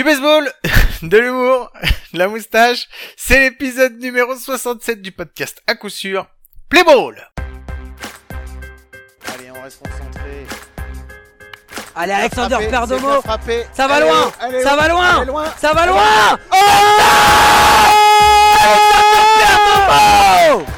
Du baseball, de l'humour, de la moustache, c'est l'épisode numéro 67 du podcast à coup sûr. Play ball Allez, on reste concentré. Allez Alexander Perdomo. Ça va Allez, loin allez, Ça va loin loin. Ça va loin Oh Perdomo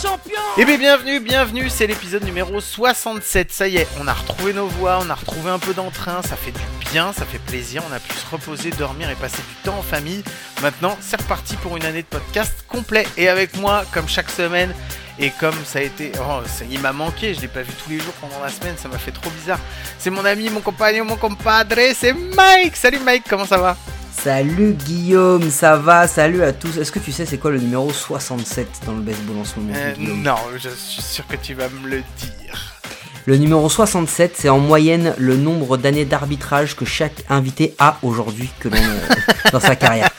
champion Eh bien bienvenue, bienvenue, c'est l'épisode numéro 67, ça y est, on a retrouvé nos voix, on a retrouvé un peu d'entrain, ça fait du bien, ça fait plaisir, on a pu se reposer, dormir et passer du temps en famille. Maintenant, c'est reparti pour une année de podcast complet et avec moi, comme chaque semaine, et comme ça a été... Oh, il m'a manqué, je l'ai pas vu tous les jours pendant la semaine, ça m'a fait trop bizarre. C'est mon ami, mon compagnon, mon compadre, c'est Mike Salut Mike, comment ça va? Salut Guillaume, ça va? Salut à tous. Est-ce que tu sais c'est quoi le numéro 67 dans le baseball en ce moment Euh, Non, je suis sûr que tu vas me le dire. Le numéro 67, c'est en moyenne le nombre d'années d'arbitrage que chaque invité a aujourd'hui que l'on euh, dans sa carrière.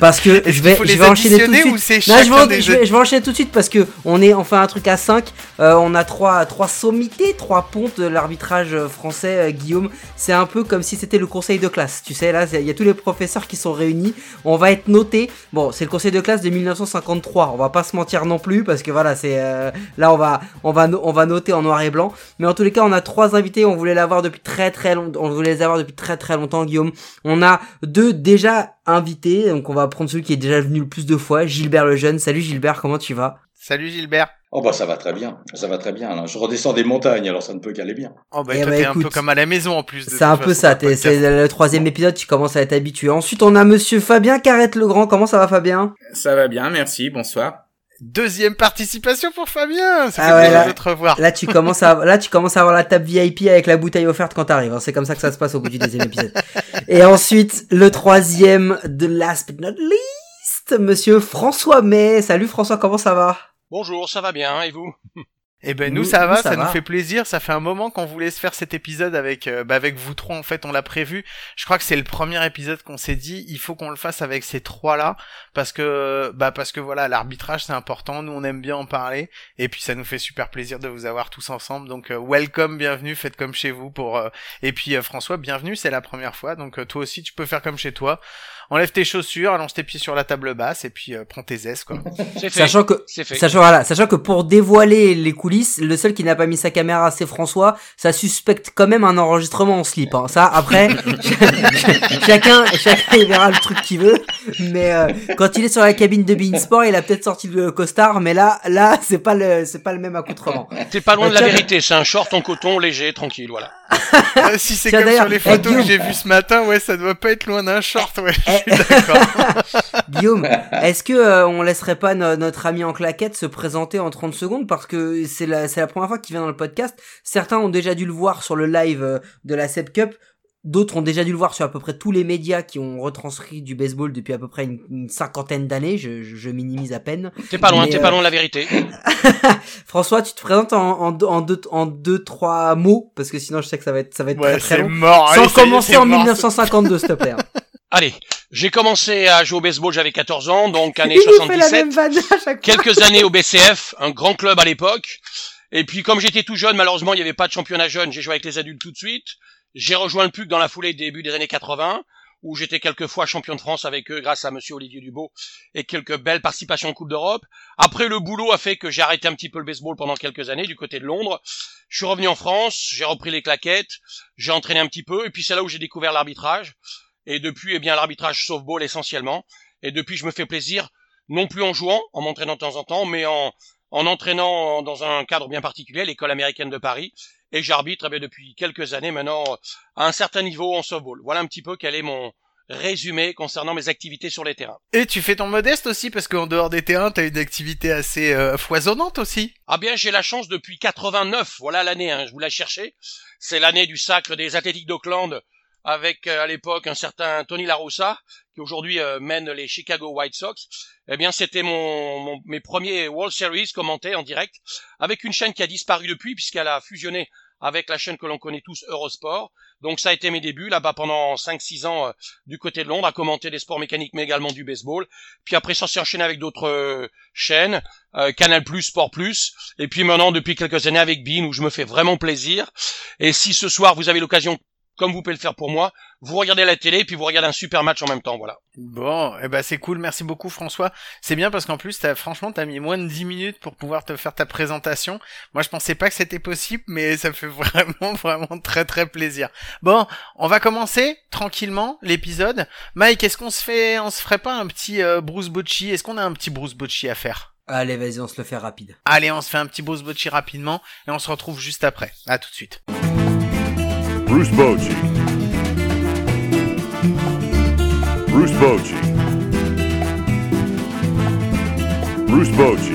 Parce que je vais, je enchaîner tout de suite. Non, je vais, je, vais, je vais enchaîner tout de suite parce que on est enfin un truc à 5. on a trois, trois sommités, trois pontes de l'arbitrage euh, français, euh, Guillaume. C'est un peu comme si c'était le conseil de classe. Tu sais, là, il y a tous les professeurs qui sont réunis. On va être notés. Bon, c'est le conseil de classe de 1953. On va pas se mentir non plus parce que voilà, c'est euh, là on va, on va, on va noter en noir et blanc. Mais en tous les cas, on a trois invités. On voulait l'avoir depuis très très longtemps. On voulait les avoir depuis très très longtemps, Guillaume. On a deux déjà invités. Donc on va prendre celui qui est déjà venu le plus de fois, Gilbert le jeune. Salut Gilbert, comment tu vas? Salut Gilbert. Oh bah ça va très bien, ça va très bien. là. Je redescends des montagnes, alors ça ne peut qu'aller bien. Oh bah Eh toi bah, t'es un peu écoute, comme à la maison en plus. de C'est un peu ça. C'est le troisième épisode. Tu commences à être habitué. Ensuite, on a Monsieur Fabien Carrette Legrand. Comment ça va, Fabien? Ça va bien, merci, bonsoir. Deuxième participation pour Fabien. Ça Ah ouais, là- de te revoir. Là, tu commences à, là, tu commences à avoir la table VIP avec la bouteille offerte quand t'arrives. hein. C'est comme ça que ça se passe au bout du deuxième épisode. Et ensuite, le troisième de last but not least, Monsieur François May. Salut François, comment ça va? Bonjour, ça va bien, et vous? Eh ben nous, Nous- ça nous, va, ça ça, va. nous fait plaisir. Ça fait un moment qu'on voulait se faire cet épisode avec euh, bah, avec vous trois en fait. On l'a prévu. Je crois que c'est le premier épisode qu'on s'est dit. Il faut qu'on le fasse avec ces trois là parce que bah parce que voilà l'arbitrage c'est important. Nous on aime bien en parler et puis ça nous fait super plaisir de vous avoir tous ensemble. Donc euh, welcome, bienvenue, faites comme chez vous pour euh, et puis euh, François, bienvenue, c'est la première fois. Donc toi aussi tu peux faire comme chez toi. Enlève tes chaussures, allonge tes pieds sur la table basse et puis euh, prends tes aises quoi. Fait. Sachant que, fait. sachant, voilà, sachant que pour dévoiler les coulisses, le seul qui n'a pas mis sa caméra, c'est François. Ça suspecte quand même un enregistrement en slip. Hein. Ça, après, chacun, chacun il verra le truc qu'il veut. Mais euh, quand il est sur la cabine de Beansport, il a peut-être sorti le costard, mais là, là, c'est pas le, c'est pas le même accoutrement. T'es pas loin de la vérité, c'est un short en coton léger, tranquille, voilà. Euh, si c'est comme sur les eh, photos que j'ai vues ce matin, ouais, ça doit pas être loin d'un short, ouais. Eh. Guillaume, est-ce que euh, on laisserait pas no- notre ami en claquette se présenter en 30 secondes? Parce que c'est la c'est la première fois qu'il vient dans le podcast. Certains ont déjà dû le voir sur le live euh, de la Sep Cup. D'autres ont déjà dû le voir sur à peu près tous les médias qui ont retranscrit du baseball depuis à peu près une, une cinquantaine d'années. Je, je, je minimise à peine. T'es pas loin, t'es euh, pas loin de la vérité. François, tu te présentes en, en, deux- en deux en deux trois mots parce que sinon je sais que ça va être ça va être Ouais, très très c'est long. mort. Sans allez, commencer en mort, 1952, s'il te plaît. Allez, j'ai commencé à jouer au baseball, j'avais 14 ans, donc année Il nous fait la 77. même à chaque fois. Quelques années au BCF, un grand club à l'époque. Et puis comme j'étais tout jeune, malheureusement, il n'y avait pas de championnat jeune, j'ai joué avec les adultes tout de suite. J'ai rejoint le PUC dans la foulée début des années 80, où j'étais quelques fois champion de France avec eux grâce à monsieur Olivier Dubo et quelques belles participations en Coupe d'Europe. Après, le boulot a fait que j'ai arrêté un petit peu le baseball pendant quelques années du côté de Londres. Je suis revenu en France, j'ai repris les claquettes, j'ai entraîné un petit peu, et puis c'est là où j'ai découvert l'arbitrage. Et depuis, eh bien, l'arbitrage softball essentiellement. Et depuis, je me fais plaisir, non plus en jouant, en m'entraînant de temps en temps, mais en, en entraînant dans un cadre bien particulier, l'école américaine de Paris. Et j'arbitre eh bien, depuis quelques années maintenant euh, à un certain niveau en softball. Voilà un petit peu quel est mon résumé concernant mes activités sur les terrains. Et tu fais ton modeste aussi parce qu'en dehors des terrains, t'as une activité assez euh, foisonnante aussi. Ah bien, j'ai la chance depuis 89, voilà l'année, hein, je vous la cherchais. C'est l'année du sacre des athlétiques d'Auckland avec euh, à l'époque un certain Tony La Russa qui aujourd'hui euh, mène les Chicago White Sox. Eh bien, c'était mon, mon- mes premiers World Series commentés en direct avec une chaîne qui a disparu depuis puisqu'elle a fusionné avec la chaîne que l'on connaît tous Eurosport. Donc ça a été mes débuts là-bas pendant 5-6 ans euh, du côté de Londres à commenter des sports mécaniques mais également du baseball. Puis après ça s'est enchaîné avec d'autres euh, chaînes, euh, Canal+, Sport+, et puis maintenant depuis quelques années avec Bean où je me fais vraiment plaisir. Et si ce soir vous avez l'occasion comme vous pouvez le faire pour moi. Vous regardez la télé, puis vous regardez un super match en même temps, voilà. Bon, eh ben c'est cool, merci beaucoup François. C'est bien parce qu'en plus, as, franchement, t'as mis moins de 10 minutes pour pouvoir te faire ta présentation. Moi, je pensais pas que c'était possible, mais ça fait vraiment, vraiment très, très plaisir. Bon, on va commencer tranquillement l'épisode. Mike, est-ce qu'on se fait, on se ferait pas un petit euh, Bruce Bocci Est-ce qu'on a un petit Bruce Bocci à faire? Allez, vas-y, on se le fait rapide. Allez, on se fait un petit Bruce Bocci rapidement et on se retrouve juste après. À tout de suite. Bruce Bocci. Bruce Bocci. Bruce Bocci.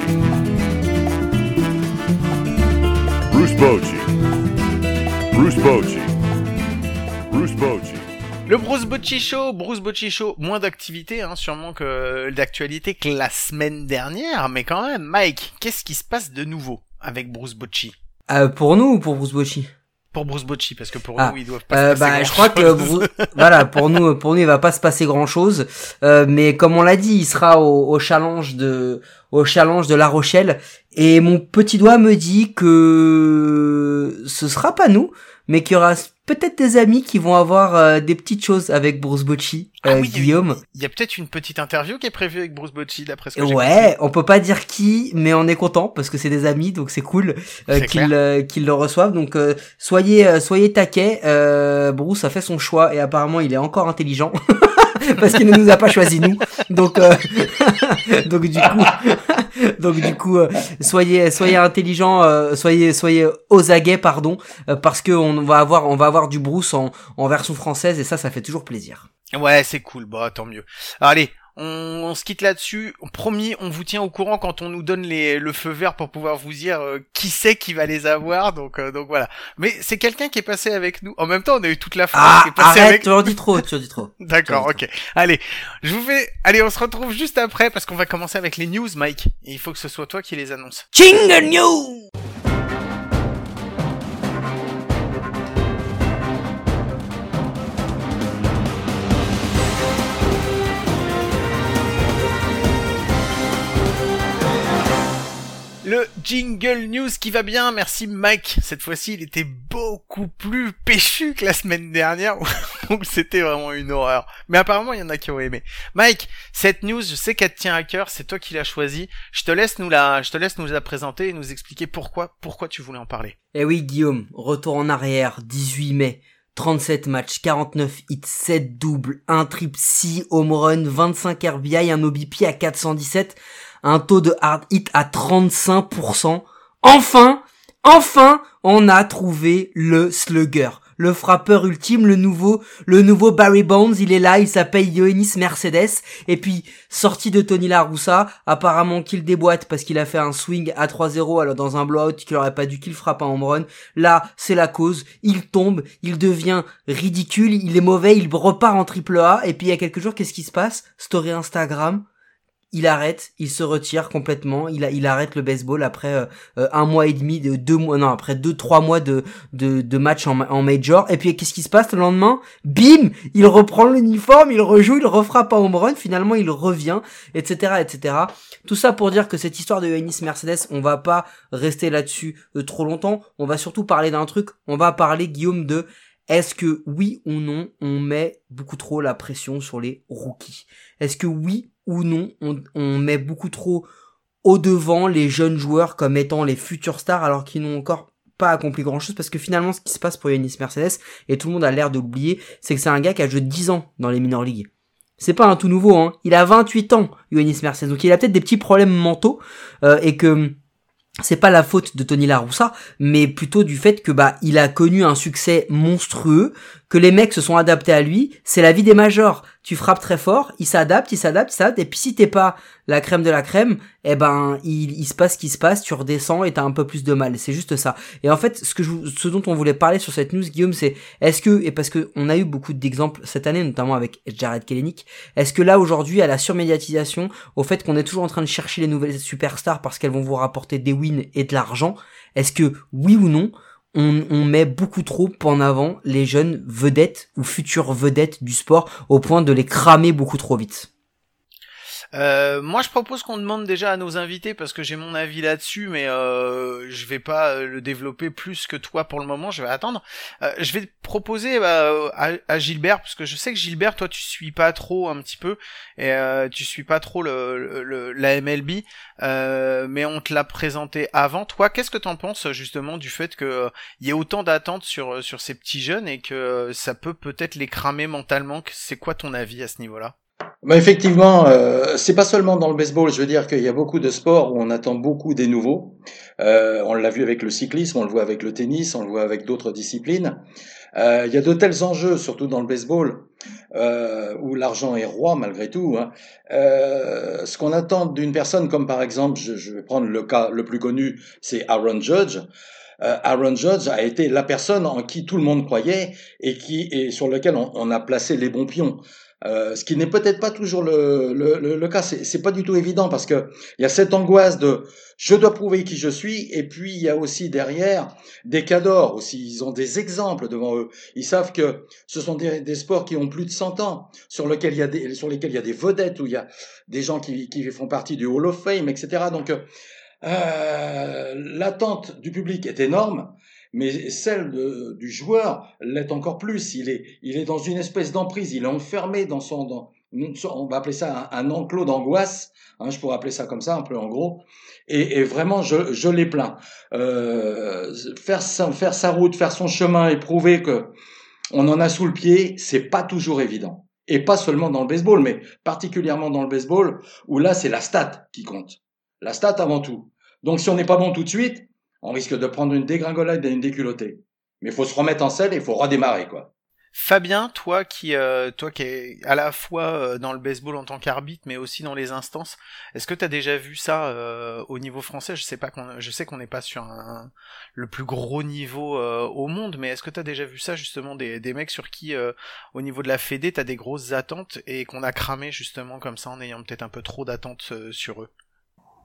Bruce Bocci. Bruce Bocci. Bruce Bocci. Le Bruce Bocci Show, Bruce Bocci Show, moins d'activité, hein, sûrement que d'actualité que la semaine dernière, mais quand même, Mike, qu'est-ce qui se passe de nouveau avec Bruce Bocci Euh, pour nous ou pour Bruce Bocci Pour Bruce Bocci, parce que pour Ah, nous, ils doivent pas Euh, se passer bah, je crois que grand-chose. Bru- voilà pour nous pour nous il va pas se passer grand chose mais comme on l'a dit il sera au, au challenge de au challenge de La Rochelle. Et mon petit doigt me dit que ce sera pas nous mais qu'il y aura peut-être des amis qui vont avoir euh, des petites choses avec Bruce Bocci Ah euh, oui, Guillaume Il y a peut-être une petite interview qui est prévue avec Bruce Bocci, d'après ce que Ouais, on peut pas dire qui, mais on est content parce que c'est des amis, donc c'est cool euh, qu'ils euh, qu'ils le reçoivent. Donc euh, soyez euh, soyez taquets. Euh, Bruce a fait son choix et apparemment il est encore intelligent parce qu'il ne nous a pas choisi nous. Donc euh, donc du coup donc du coup euh, soyez soyez intelligents, euh, soyez soyez aux aguets pardon parce que on va avoir on va avoir du Bruce en version française et ça ça fait toujours plaisir. Ouais, c'est cool, bah tant mieux. Allez, on, on se quitte là-dessus. Promis, on vous tient au courant quand on nous donne les, le feu vert pour pouvoir vous dire euh, qui c'est qui va les avoir. Donc, euh, donc voilà. Mais c'est quelqu'un qui est passé avec nous. En même temps, on a eu toute la France Ah qui est passée arrête, avec tu en dis trop, tu en dis trop. D'accord, ok. Allez, je vous fais. Allez, on se retrouve juste après parce qu'on va commencer avec les news, Mike. Et il faut que ce soit toi qui les annonce. Jingle News Le jingle news qui va bien, merci Mike. Cette fois-ci, il était beaucoup plus péchu que la semaine dernière, donc c'était vraiment une horreur. Mais apparemment, il y en a qui ont aimé. Mike, cette news, je sais qu'elle te tient à cœur, c'est toi qui l'as choisie. Je te laisse nous la, je te laisse nous la présenter et nous expliquer pourquoi, pourquoi tu voulais en parler. Eh oui, Guillaume, retour en arrière, 18 mai, 37 matchs, 49 hits, 7 doubles, 1 triple, 6 home run, 25 RBI, un OBP à 417, un taux de hard hit à 35%. Enfin, enfin, on a trouvé le slugger. Le frappeur ultime, le nouveau, le nouveau Barry Bonds, il est là, il s'appelle Yoenis Mercedes. Et puis, sorti de Tony La Russa, apparemment qu'il déboîte parce qu'il a fait un swing à 3-0 alors dans un blowout qu'il aurait pas dû qu'il frappe un home run. Là, c'est la cause. Il tombe, il devient ridicule, il est mauvais, il repart en triple A. Et puis il y a quelques jours, qu'est-ce qui se passe? Story Instagram. Il arrête, il se retire complètement, il, arrête le baseball après euh, euh, un mois et demi, de deux mois, non après deux trois mois de de, match en, ma- en major. Et puis qu'est-ce qui se passe le lendemain? Bim, il reprend l'uniforme, il rejoue, il refrappe un home. Finalement, il revient, etc., etc. Tout ça pour dire que cette histoire de Yoenis Mercedes, on va pas rester là-dessus euh, trop longtemps. On va surtout parler d'un truc. On va parler Guillaume de est-ce que oui ou non on met beaucoup trop la pression sur les rookies? Est-ce que oui ou non on, met beaucoup trop au devant les jeunes joueurs comme étant les futurs stars alors qu'ils n'ont encore pas accompli grand chose parce que finalement ce qui se passe pour Yanis Mercedes et tout le monde a l'air de l'oublier c'est que c'est un gars qui a joué 10 ans dans les minor leagues. C'est pas un tout nouveau hein. Il a 28 ans Yanis Mercedes. Donc il a peut-être des petits problèmes mentaux euh, et que c'est pas la faute de Tony La Russa, mais plutôt du fait que bah il a connu un succès monstrueux, que les mecs se sont adaptés à lui. C'est la vie des majors. Tu frappes très fort, il s'adapte, il s'adapte, il s'adapte. Et puis si t'es pas la crème de la crème, eh ben il, se passe ce qui se passe, tu redescends et t'as un peu plus de mal. C'est juste ça. Et en fait, ce ce dont on voulait parler sur cette news, Guillaume, c'est est-ce que et parce que on a eu beaucoup d'exemples cette année, notamment avec Jared Kelenic, est-ce que là aujourd'hui à la surmédiatisation, au fait qu'on est toujours en train de chercher les nouvelles superstars parce qu'elles vont vous rapporter des wins et de l'argent, est-ce que oui ou non on, met beaucoup trop en avant les jeunes vedettes ou futures vedettes du sport au point de les cramer beaucoup trop vite. Euh, moi, je propose qu'on demande déjà à nos invités parce que j'ai mon avis là-dessus, mais euh, je vais pas euh, le développer plus que toi pour le moment. Je vais attendre. Euh, je vais proposer à, Gilbert parce que je sais que Gilbert, toi, tu suis pas trop un petit peu et tu suis pas trop le, la MLB, mais on te l'a présenté avant. Toi, qu'est-ce que t'en penses justement du fait que il y ait autant d'attentes sur sur ces petits jeunes et que ça peut peut-être les cramer mentalement? C'est quoi ton avis à ce niveau-là? Effectivement, euh, c'est pas seulement dans le baseball. Je veux dire qu'il y a beaucoup de sports où on attend beaucoup des nouveaux. Euh, on l'a vu avec le cyclisme, on le voit avec le tennis, on le voit avec d'autres disciplines. Euh, il y a de tels enjeux, surtout dans le baseball, euh, où l'argent est roi malgré tout. Hein. Euh, ce qu'on attend d'une personne, comme par exemple, je, je, vais prendre le cas le plus connu, c'est Aaron Judge. Euh, Aaron Judge a été la personne en qui tout le monde croyait et qui et sur lequel on, on a placé les bons pions. Euh, ce qui n'est peut-être pas toujours le, le, le, cas, c'est pas du tout évident parce que il y a cette angoisse de je dois prouver qui je suis et puis il y a aussi derrière des cadors aussi, ils ont des exemples devant eux. Ils savent que ce sont des, des sports qui ont plus de 100 ans, sur lesquels il y a des, sur lesquels il y a des vedettes où il y a des gens qui, qui font partie du Hall of Fame, etc. Donc euh, l'attente du public est énorme mais celle de, du joueur l'est encore plus. Il est, il est dans une espèce d'emprise, il est enfermé dans son, dans, on va appeler ça un, enclos d'angoisse, hein, je pourrais appeler ça comme ça un peu en gros, et, vraiment je, je l'ai plein. Euh, faire, sa, faire sa route, faire son chemin et prouver que on en a sous le pied, c'est pas toujours évident. Et pas seulement dans le baseball, mais particulièrement dans le baseball, où là c'est la stat qui compte. La stat avant tout. Donc si on n'est pas bon tout de suite, on risque de prendre une dégringolade et une déculottée. Mais il faut se remettre en selle et il faut redémarrer, quoi. Fabien, toi qui euh, toi qui est à la fois euh, dans le baseball en tant qu'arbitre, mais aussi dans les instances, est-ce que tu as déjà vu ça euh, au niveau français? Je sais pas qu'on, je sais qu'on n'est pas sur le plus gros niveau au monde, mais est-ce que tu déjà vu ça justement des, des mecs sur qui au niveau de la Fédé t'as des grosses attentes et qu'on a cramé justement comme ça en ayant peut-être un peu trop d'attentes sur eux?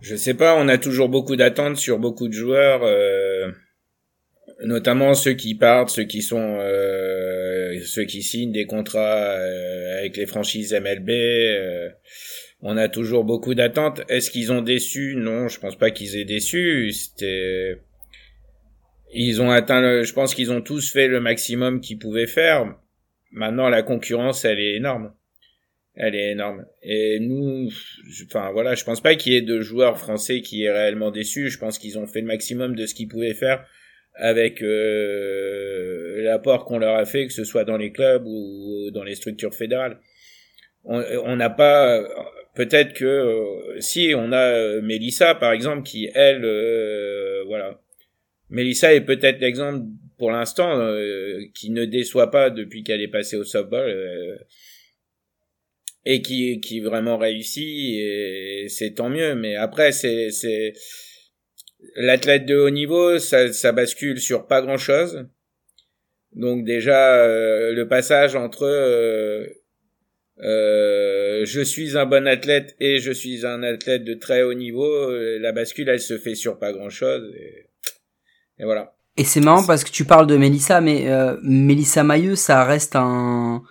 Je sais pas, on a toujours beaucoup d'attentes sur beaucoup de joueurs, euh, notamment ceux qui partent, ceux qui sont, euh, ceux qui signent des contrats euh, avec les franchises MLB. Euh, on a toujours beaucoup d'attentes. Est-ce qu'ils ont déçu? Non, je pense pas qu'ils aient déçu. C'était, ils ont atteint. Je pense qu'ils ont tous fait le maximum qu'ils pouvaient faire. Maintenant, la concurrence, elle est énorme. Elle est énorme. Et nous, enfin voilà, je pense pas qu'il y ait de joueurs français qui aient réellement déçu. Je pense qu'ils ont fait le maximum de ce qu'ils pouvaient faire avec euh, l'apport qu'on leur a fait, que ce soit dans les clubs ou dans les structures fédérales. On n'a pas, peut-être que euh, si on a euh, Mélissa par exemple qui elle, euh, voilà, Mélissa est peut-être l'exemple pour l'instant qui ne déçoit pas depuis qu'elle est passée au softball et qui qui vraiment réussit et c'est tant mieux. Mais après c'est c'est l'athlète de haut niveau ça ça bascule sur pas grand chose donc déjà euh, le passage entre euh, euh, je suis un bon athlète et je suis un athlète de très haut niveau euh, la bascule elle se fait sur pas grand chose et, voilà. Et c'est marrant parce que tu parles de Mélissa mais euh, Mélissa Mailleux ça reste un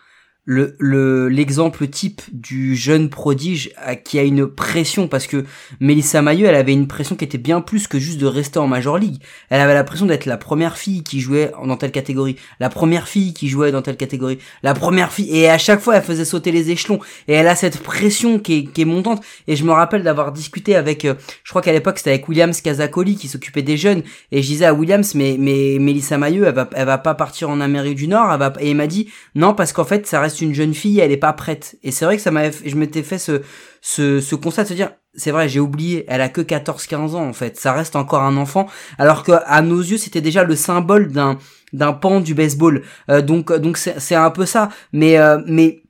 le l'exemple type du jeune prodige qui a une pression parce que Melissa Mailleux elle avait une pression qui était bien plus que juste de rester en Major League. Elle avait la pression d'être la première fille qui jouait dans telle catégorie la première fille qui jouait dans telle catégorie la première fille et à chaque fois elle faisait sauter les échelons. Et elle a cette pression qui est, qui est montante. Et je me rappelle d'avoir discuté avec euh, je crois qu'à l'époque c'était avec Williams Casacoli qui s'occupait des jeunes. Et je disais à Williams mais mais Melissa Mailleux elle va elle va pas partir en Amérique du Nord elle va et il m'a dit non parce qu'en fait ça reste une jeune fille, elle est pas prête. Et c'est vrai que ça m'avait, je m'étais fait ce, ce, ce constat de se dire, c'est vrai, j'ai oublié, elle a que 14-15 ans en fait, ça reste encore un enfant, alors que à nos yeux c'était déjà le symbole d'un d'un pan du baseball. Euh, donc donc c'est un peu ça, mais euh, mais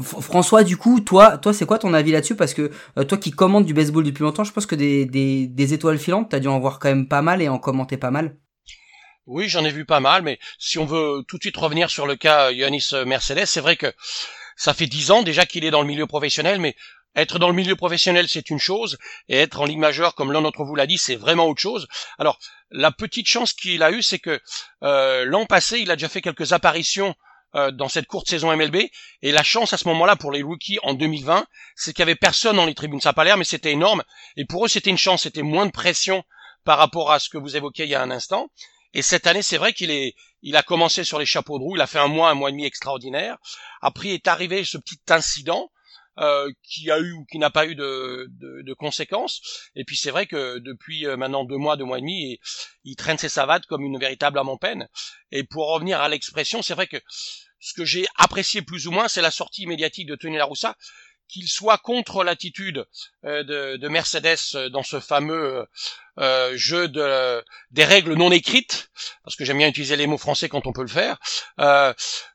François, du coup, toi, toi, c'est quoi ton avis là-dessus? Parce que euh, toi qui commandes du baseball depuis longtemps, je pense que des, des, des étoiles filantes, t'as dû en voir quand même pas mal et en commenter pas mal. Oui, j'en ai vu pas mal, mais si on veut tout de suite revenir sur le cas Yonis Mercedes, c'est vrai que ça fait dix ans déjà qu'il est dans le milieu professionnel, mais être dans le milieu professionnel, c'est une chose, et être en Ligue majeure, comme l'un d'entre vous l'a dit, c'est vraiment autre chose. Alors, la petite chance qu'il a eue, c'est que euh, l'an passé, il a déjà fait quelques apparitions euh, dans cette courte saison MLB. Et la chance à ce moment-là pour les rookies en 2020, c'est qu'il y avait personne dans les tribunes. Ça n'a pas l'air, mais c'était énorme. Et pour eux, c'était une chance. C'était moins de pression par rapport à ce que vous évoquiez il y a un instant. Et cette année, c'est vrai qu'il est, il a commencé sur les chapeaux de roue. Il a fait un mois, un mois et demi extraordinaire. Après est arrivé ce petit incident. Euh, qui a eu ou qui n'a pas eu de, de, de, conséquences. Et puis c'est vrai que depuis euh, maintenant deux mois, deux mois et demi, il, traîne ses savates comme une véritable âme en peine. Et pour revenir à l'expression, c'est vrai que ce que j'ai apprécié plus ou moins, c'est la sortie médiatique de Tony Laroussa, qu'il soit contre l'attitude euh, de, de, Mercedes dans ce fameux euh, jeu de des règles non écrites, parce que j'aime bien utiliser les mots français quand on peut le faire. Euh,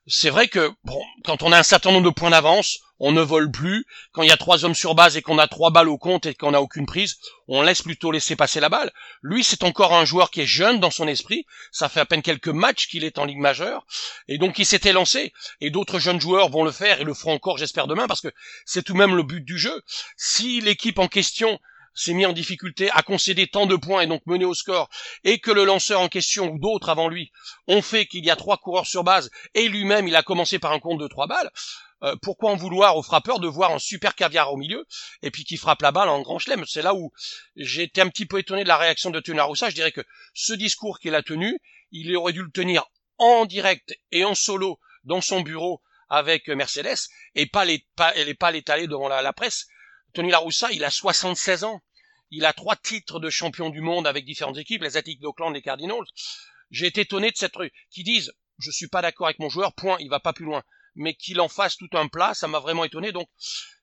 c'est vrai que bon, quand on a un certain nombre de points d'avance, on ne vole plus. Quand il y a trois hommes sur base et qu'on a trois balles au compte et qu'on n'a aucune prise, on laisse plutôt laisser passer la balle. Lui, c'est encore un joueur qui est jeune dans son esprit. Ça fait à peine quelques matchs qu'il est en Ligue majeure. Et donc, il s'était lancé. Et d'autres jeunes joueurs vont le faire et le feront encore, j'espère, demain, parce que c'est tout de même le but du jeu. Si l'équipe en question s'est mis en difficulté, a concédé tant de points et donc mené au score, et que le lanceur en question ou d'autres avant lui ont fait qu'il y a trois coureurs sur base, et lui-même il a commencé par un compte de trois balles, euh, pourquoi en vouloir au frappeur de voir un super caviar au milieu et puis qui frappe la balle en grand chelem? C'est là où j'ai un petit peu étonné de la réaction de Tenaroussa. Je dirais que ce discours qu'il a tenu, il aurait dû le tenir en direct et en solo dans son bureau avec Mercedes et pas les pas, pas l'étaler devant la presse. Tony Laroussa, il a 76 ans. Il a trois titres de champion du monde avec différentes équipes, les Athletics d'Oakland, les Cardinals. J'ai été étonné de cette rue qui disent je suis pas d'accord avec mon joueur, point, il va pas plus loin. Mais qu'il en fasse tout un plat, ça m'a vraiment étonné. Donc,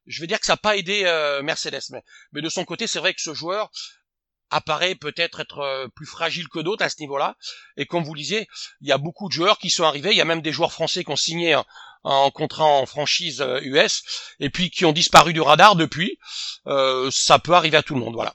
je vais dire que ça n'a pas aidé euh, Mercedes. Mais, de son côté, c'est vrai que ce joueur apparaît peut-être être euh, plus fragile que d'autres à ce niveau-là. Et comme vous le disiez, il y a beaucoup de joueurs qui sont arrivés. Il y a même des joueurs français qui ont signé un, un contrat en franchise US euh, et puis qui ont disparu du radar depuis. Euh, ça peut arriver à tout le monde, voilà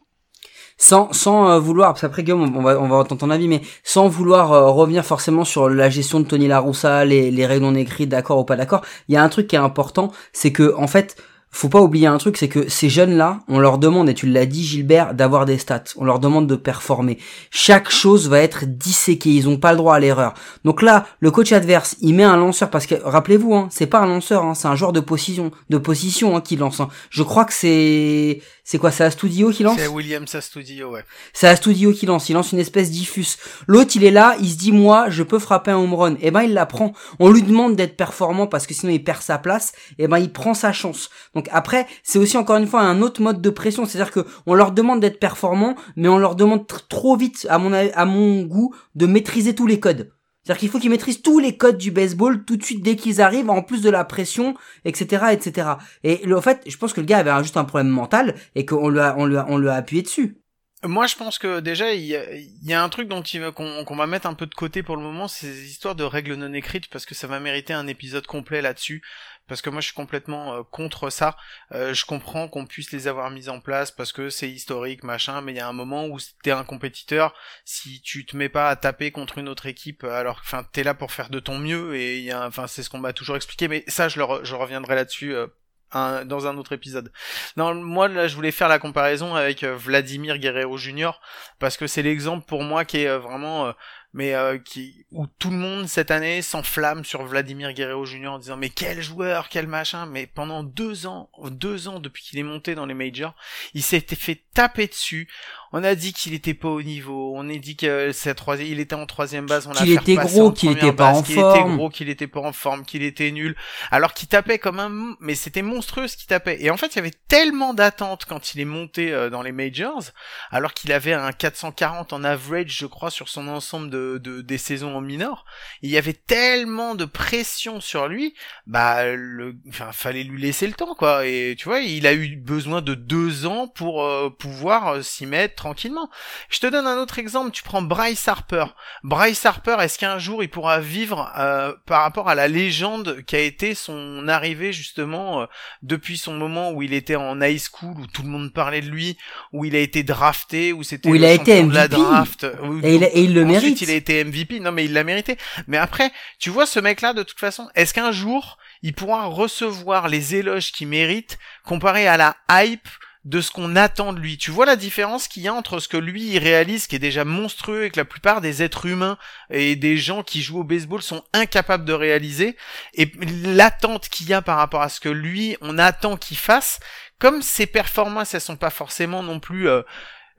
sans sans euh, vouloir parce qu'après Guillaume on va on va entendre ton avis mais sans vouloir revenir forcément sur la gestion de Tony Laroussa les les règles non écrites d'accord ou pas d'accord il y a un truc qui est important c'est que en fait faut pas oublier un truc, c'est que ces jeunes-là, on leur demande, et tu l'as dit Gilbert, d'avoir des stats. On leur demande de performer. Chaque chose va être disséquée. Ils ont pas le droit à l'erreur. Donc là, le coach adverse, il met un lanceur parce que rappelez-vous, hein, c'est pas un lanceur, hein, c'est un joueur de position, de position hein, qui lance. Hein. Je crois que c'est c'est quoi C'est Astudio qui lance? C'est William Astudio, ouais. C'est Astudio qui lance. Il lance une espèce diffuse. L'autre, il est là, il se dit moi, je peux frapper un home run. Et eh ben il la prend. On lui demande d'être performant parce que sinon il perd sa place. Et eh ben il prend sa chance. Donc après, c'est aussi encore une fois un autre mode de pression. C'est-à-dire que on leur demande d'être performant, mais on leur demande trop vite, à mon à mon goût, de maîtriser tous les codes. C'est-à-dire qu'il faut qu'ils maîtrisent tous les codes du baseball tout de suite dès qu'ils arrivent, en plus de la pression, etc., etc. Et le, en fait, je pense que le gars avait juste un problème mental et qu'on lui a, on lui a, on lui a appuyé dessus. Moi, je pense que déjà, il y a, un truc dont qu'on va mettre un peu de côté pour le moment, c'est ces histoires de règles non écrites, parce que ça va mériter un épisode complet là-dessus parce que moi je suis complètement euh, contre ça. Euh, je comprends qu'on puisse les avoir mises en place parce que c'est historique, machin, mais il y a un moment où t'es un compétiteur, si tu te mets pas à taper contre une autre équipe, alors enfin t'es là pour faire de ton mieux et c'est ce qu'on m'a toujours expliqué, mais ça je, le je reviendrai là-dessus. Euh, dans un autre épisode. Non, moi là, je voulais faire la comparaison avec Vladimir Guerrero Jr. parce que c'est l'exemple pour moi qui est vraiment mais euh, qui où tout le monde cette année s'enflamme sur Vladimir Guerrero Jr. en disant mais quel joueur, quel machin, mais pendant deux ans, deux ans depuis qu'il est monté dans les majors, il s'était fait taper dessus on a dit qu'il était pas au niveau, on a dit que c'est troisième, il était en troisième base, on qu'il était gros, qu'il était pas en forme, qu'il était gros, qu'il était pas en forme, qu'il était nul, alors qu'il tapait comme un, mais c'était monstrueux ce qu'il tapait. Et en fait, il y avait tellement d'attentes quand il est monté euh, dans les majors, alors qu'il avait un 440 en average, je crois, sur son ensemble de, de des saisons en minor. Il y avait tellement de pression sur lui, bah, le, enfin, fallait lui laisser le temps, quoi. Et tu vois, il a eu besoin de deux ans pour euh, pouvoir euh, s'y mettre tranquillement. Je te donne un autre exemple, tu prends Bryce Harper. Bryce Harper, est-ce qu'un jour il pourra vivre euh, par rapport à la légende qui a été son arrivée justement euh, depuis son moment où il était en high school, où tout le monde parlait de lui, où il a été drafté, où c'était où il a été MVP. la draft, et, il, et il le ensuite, mérite. il a été MVP. Non mais il l'a mérité. Mais après, tu vois ce mec-là de toute façon, est-ce qu'un jour il pourra recevoir les éloges qu'il mérite comparé à la hype de ce qu'on attend de lui. Tu vois la différence qu'il y a entre ce que lui réalise, qui est déjà monstrueux et que la plupart des êtres humains et des gens qui jouent au baseball sont incapables de réaliser, et l'attente qu'il y a par rapport à ce que lui on attend qu'il fasse, comme ses performances elles sont pas forcément non plus euh,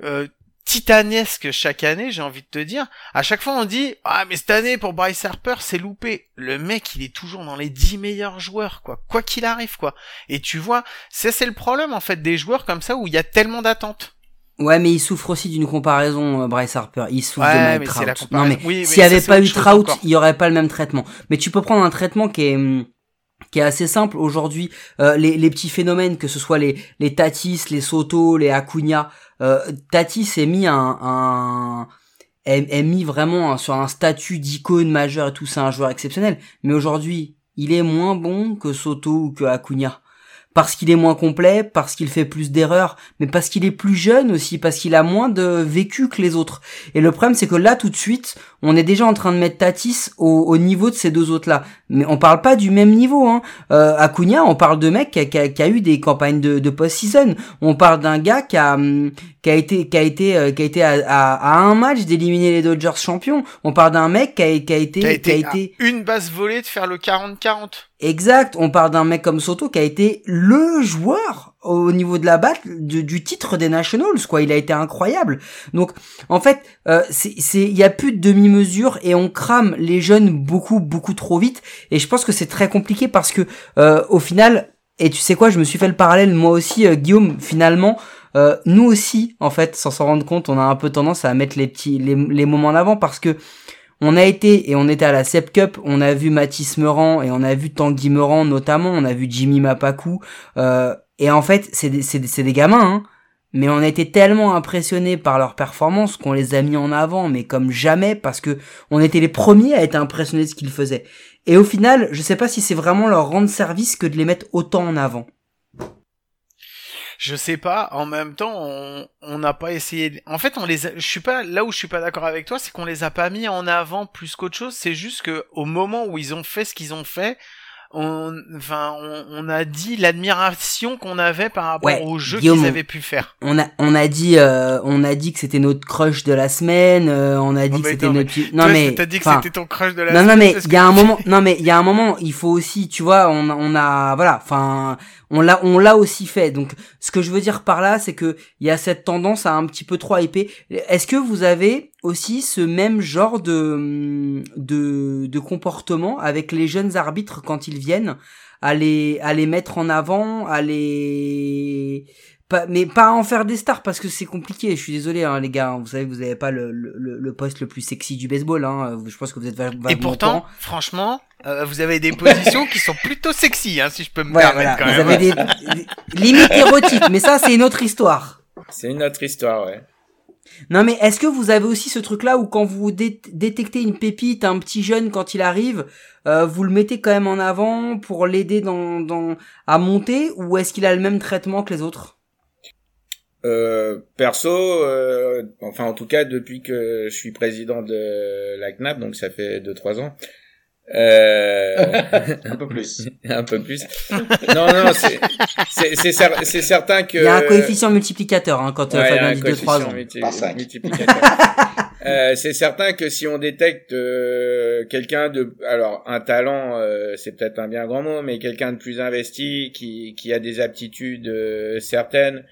euh, titanesques chaque année, j'ai envie de te dire. À chaque fois, on dit ah mais cette année pour Bryce Harper, c'est loupé. Le mec, il est toujours dans les 10 meilleurs joueurs, quoi, quoi qu'il arrive, quoi. Et tu vois, ça c'est le problème en fait des joueurs comme ça où il y a tellement d'attentes. Ouais, mais il souffre aussi d'une comparaison, euh, Bryce Harper. Il souffre Ouais, de Mike la. Non, mais Oui, s'il n'y avait pas eu Trout, il y aurait pas le même traitement. Mais tu peux prendre un traitement qui est hum, qui est assez simple aujourd'hui. Euh, les, les petits phénomènes, que ce soit les les Tatis, les Soto, les Acuna. Euh, Tatis est mis est mis vraiment sur un statut d'icône majeure et tout. C'est un joueur exceptionnel. Mais aujourd'hui, il est moins bon que Soto ou que Acuna parce qu'il est moins complet, parce qu'il fait plus d'erreurs, mais parce qu'il est plus jeune aussi, parce qu'il a moins de vécu que les autres. Et le problème, c'est que là, tout de suite, on est déjà en train de mettre Tatis au, au niveau de ces deux autres-là. Mais on parle pas du même niveau. Hein. Euh, Acuna, on parle de mec qui a, qui a- qui a eu des campagnes de, de post-season. On parle d'un gars qui a, hum, qui a été, qui a été, euh, qui a été à, à- à un match d'éliminer les Dodgers champions. On parle d'un mec qui a, qui a été, Qui a été, qui a été à une base volée de faire le 40-40. Exact, on parle d'un mec comme Soto qui a été le joueur au niveau de la batte du, du titre des Nationals, quoi. Il a été incroyable. Donc, en fait, euh, c'est, c'est, il y a plus de demi-mesure et on crame les jeunes beaucoup, beaucoup trop vite. Et je pense que c'est très compliqué parce que, euh, au final, et tu sais quoi, je me suis fait le parallèle moi aussi, euh, Guillaume. Finalement, nous aussi, en fait, sans s'en rendre compte, on a un peu tendance à mettre les petits, les, les moments en avant parce que on a été et on était à la Sep Cup, on a vu Mathis Meurant et on a vu Tanguy Meurant notamment, on a vu Jimmy Mapaku euh, et en fait c'est des, gamins hein, mais on a été tellement impressionnés par leur performance qu'on les a mis en avant mais comme jamais parce que on était les premiers à être impressionnés de ce qu'ils faisaient. Et au final, je sais pas si c'est vraiment leur rendre service que de les mettre autant en avant. Je sais pas. En même temps, on n'a pas essayé. En fait, on les. A... Je suis pas là où je suis pas d'accord avec toi, c'est qu'on les a pas mis en avant plus qu'autre chose. C'est juste que au moment où ils ont fait ce qu'ils ont fait, on, enfin, on, on a dit l'admiration qu'on avait par rapport Ouais, au jeu qu'ils avaient pu faire. On a on a dit euh, on a dit que c'était notre crush de la semaine, euh, on a dit que mais c'était non, notre non Toi, mais t'as dit que c'était ton crush de la. non non semaine mais parce il y a un moment non mais il y a un moment il faut aussi tu vois on on a voilà enfin on l'a on l'a aussi fait donc ce que je veux dire par là c'est que il y a cette tendance à un petit peu trop hyper est-ce que vous avez aussi ce même genre de de de comportement avec les jeunes arbitres quand ils viennent à les à les mettre en avant à les pas, mais pas en faire des stars parce que c'est compliqué. Je suis désolé, hein, les gars. hein. Vous savez, que vous avez pas le, le, le poste le plus sexy du baseball. Hein. Je pense que vous êtes va- vaguement Et pourtant, franchement, euh, vous avez des positions qui sont plutôt sexy, hein, si je peux me Voilà, permettre voilà. quand Vous même. avez des limites érotiques, mais ça c'est une autre histoire. C'est une autre histoire, ouais. Non mais est-ce que vous avez aussi ce truc-là où quand vous dé- détectez une pépite, un petit jeune quand il arrive, euh, vous le mettez quand même en avant pour l'aider dans, dans à monter ou est-ce qu'il a le même traitement que les autres? Euh, perso, euh, enfin en tout cas depuis que je suis président de la CNAP, donc ça fait 2-3 ans, euh, Un peu plus. un peu plus. Non, non, c'est c'est c'est cer- c'est certain que Il y a un coefficient multiplicateur hein, quand euh, Ouais, il y a Fabien un dit 2-3 coefficient ans. multi- multiplicateur. Euh, c'est certain que si on détecte euh, quelqu'un de, alors un talent, euh, c'est peut-être un bien grand mot, mais quelqu'un de plus investi, qui qui a des aptitudes euh, certaines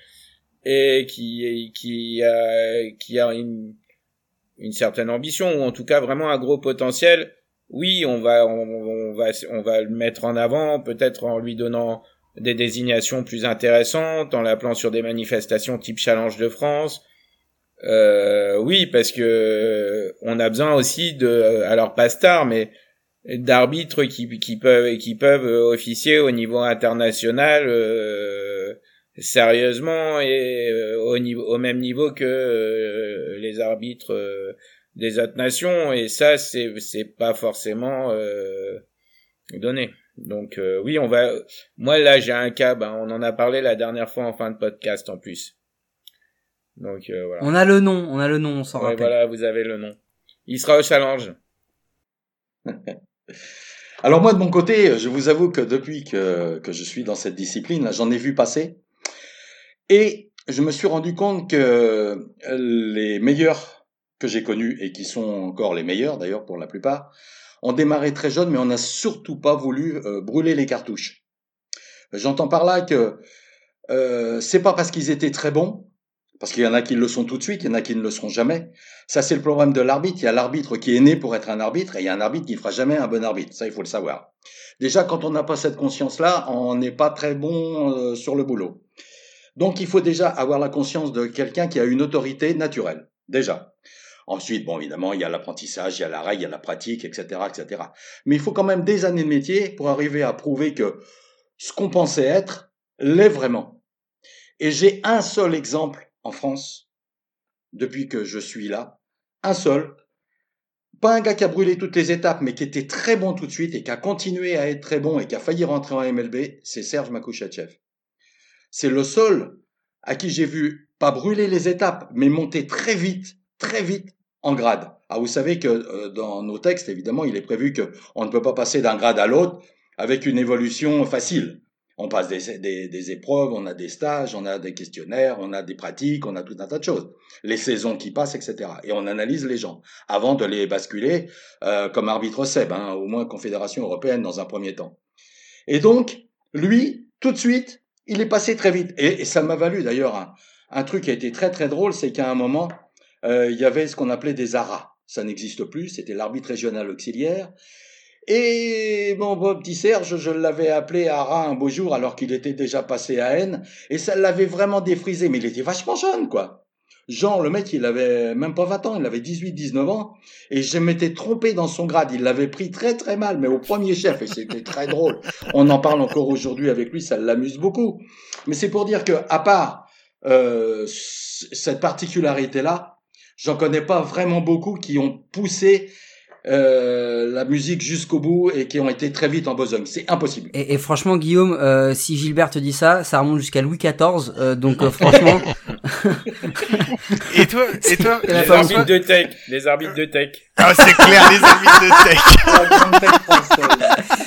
et qui qui a qui a une une certaine ambition ou en tout cas vraiment un gros potentiel. Oui, on va on, va on va le mettre en avant, peut-être en lui donnant des désignations plus intéressantes, en l'appelant sur des manifestations type Challenge de France. Euh, oui, parce que on a besoin aussi de, alors pas star, mais d'arbitres qui, qui peuvent qui peuvent officier au niveau international euh, sérieusement et euh, au niveau au même niveau que euh, les arbitres euh, des autres nations et ça c'est c'est pas forcément euh, donné. Donc euh, oui, on va moi là j'ai un cas, ben, on en a parlé la dernière fois en fin de podcast en plus. Donc euh, voilà. On a le nom, on a le nom, on s'en Ouais, rappelle. voilà, vous avez le nom. Il sera au challenge. Alors moi de mon côté, je vous avoue que depuis que, que je suis dans cette discipline, là, j'en ai vu passer. Et je me suis rendu compte que les meilleurs que j'ai connus, et qui sont encore les meilleurs d'ailleurs pour la plupart, ont démarré très jeunes, mais on n'a surtout pas voulu euh, brûler les cartouches. J'entends par là que euh, c'est pas parce qu'ils étaient très bons, parce qu'il y en a qui le sont tout de suite, il y en a qui ne le seront jamais. Ça, c'est le problème de l'arbitre. Il y a l'arbitre qui est né pour être un arbitre, et il y a un arbitre qui ne fera jamais un bon arbitre. Ça, il faut le savoir. Déjà, quand on n'a pas cette conscience-là, on n'est pas très bon euh, sur le boulot. Donc, il faut déjà avoir la conscience de quelqu'un qui a une autorité naturelle. Déjà. Ensuite, bon, évidemment, il y a l'apprentissage, il y a la règle, il y a la pratique, etc., etc. Mais il faut quand même des années de métier pour arriver à prouver que ce qu'on pensait être l'est vraiment. Et j'ai un seul exemple en France, depuis que je suis là, un seul, pas un gars qui a brûlé toutes les étapes, mais qui était très bon tout de suite et qui a continué à être très bon et qui a failli rentrer en MLB, c'est Serge Makouchachev. C'est le seul à qui j'ai vu pas brûler les étapes, mais monter très vite, très vite en grade. Ah, vous savez que euh, dans nos textes, évidemment, il est prévu que on ne peut pas passer d'un grade à l'autre avec une évolution facile. On passe des, des, des, épreuves, on a des stages, on a des questionnaires, on a des pratiques, on a tout un tas de choses. Les saisons qui passent, etc. Et on analyse les gens avant de les basculer euh, comme arbitre SEB, hein, au moins Confédération européenne dans un premier temps. Et donc, lui, tout de suite, il est passé très vite. Et, et ça m'a valu d'ailleurs un, un, truc qui a été très très drôle, c'est qu'à un moment, il y avait ce qu'on appelait des ARA. Ça n'existe plus, c'était l'arbitre régional auxiliaire. Et mon beau petit Serge, je l'avais appelé Ara un beau jour alors qu'il était déjà passé à N, et ça l'avait vraiment défrisé, mais il était vachement jeune, quoi. Jean, le mec, il avait même pas 20 ans, il avait 18, 19 ans, et je m'étais trompé dans son grade, il l'avait pris très très mal, mais au premier chef, et c'était très drôle. On en parle encore aujourd'hui avec lui, ça l'amuse beaucoup. Mais c'est pour dire que, à part euh, cette particularité-là, j'en connais pas vraiment beaucoup qui ont poussé euh, la musique jusqu'au bout et qui ont été très vite en besogne. C'est impossible. Et, et, franchement, Guillaume, euh, si Gilbert te dit ça, ça remonte jusqu'à Louis XIV. Euh, donc euh, franchement. et toi, et toi, les arbitres de tech, les arbitres de tech. Ah, c'est clair, les arbitres de tech.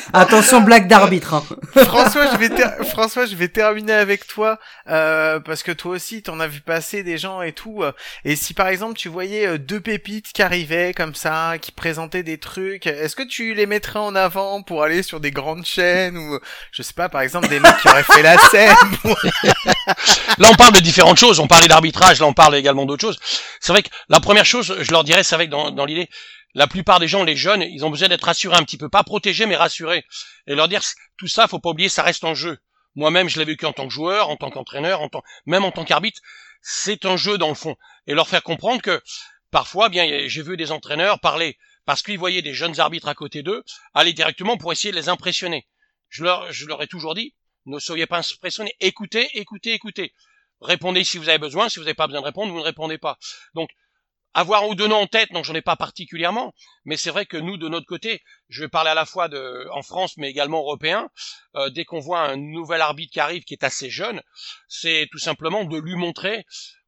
Attention, blague d'arbitre. Hein. François, je vais François, je vais terminer avec toi euh, parce que toi aussi, t'en as vu passer des gens et tout. et si par exemple tu voyais deux pépites qui arrivaient comme ça, qui présentaient des trucs, est-ce que tu les mettrais en avant pour aller sur des grandes chaînes ou je sais pas, par exemple des mecs qui auraient fait la scène Là, on parle de différentes choses. On parlait d'arbitrage, là, on parle également d'autres choses. C'est vrai que la première chose, je leur dirais, c'est vrai que dans, dans l'idée, la plupart des gens, les jeunes, ils ont besoin d'être rassurés un petit peu, pas protégés, mais rassurés. Et leur dire, tout ça, faut pas oublier, ça reste en jeu. Moi-même, je l'ai vécu en tant que joueur, en tant qu'entraîneur, en tant, même en tant qu'arbitre. C'est un jeu dans le fond. Et leur faire comprendre que, parfois, bien, j'ai vu des entraîneurs parler parce qu'ils voyaient des jeunes arbitres à côté d'eux, aller directement pour essayer de les impressionner. Je leur, je leur ai toujours dit, ne soyez pas impressionnés, écoutez, écoutez, écoutez. Répondez si vous avez besoin, si vous n'avez pas besoin de répondre, vous ne répondez pas. Donc, avoir ou deux noms en tête, non, j'en ai pas particulièrement, mais c'est vrai que nous, de notre côté, je vais parler à la fois de, en France, mais également européen, euh, dès qu'on voit un nouvel arbitre qui arrive, qui est assez jeune, c'est tout simplement de lui montrer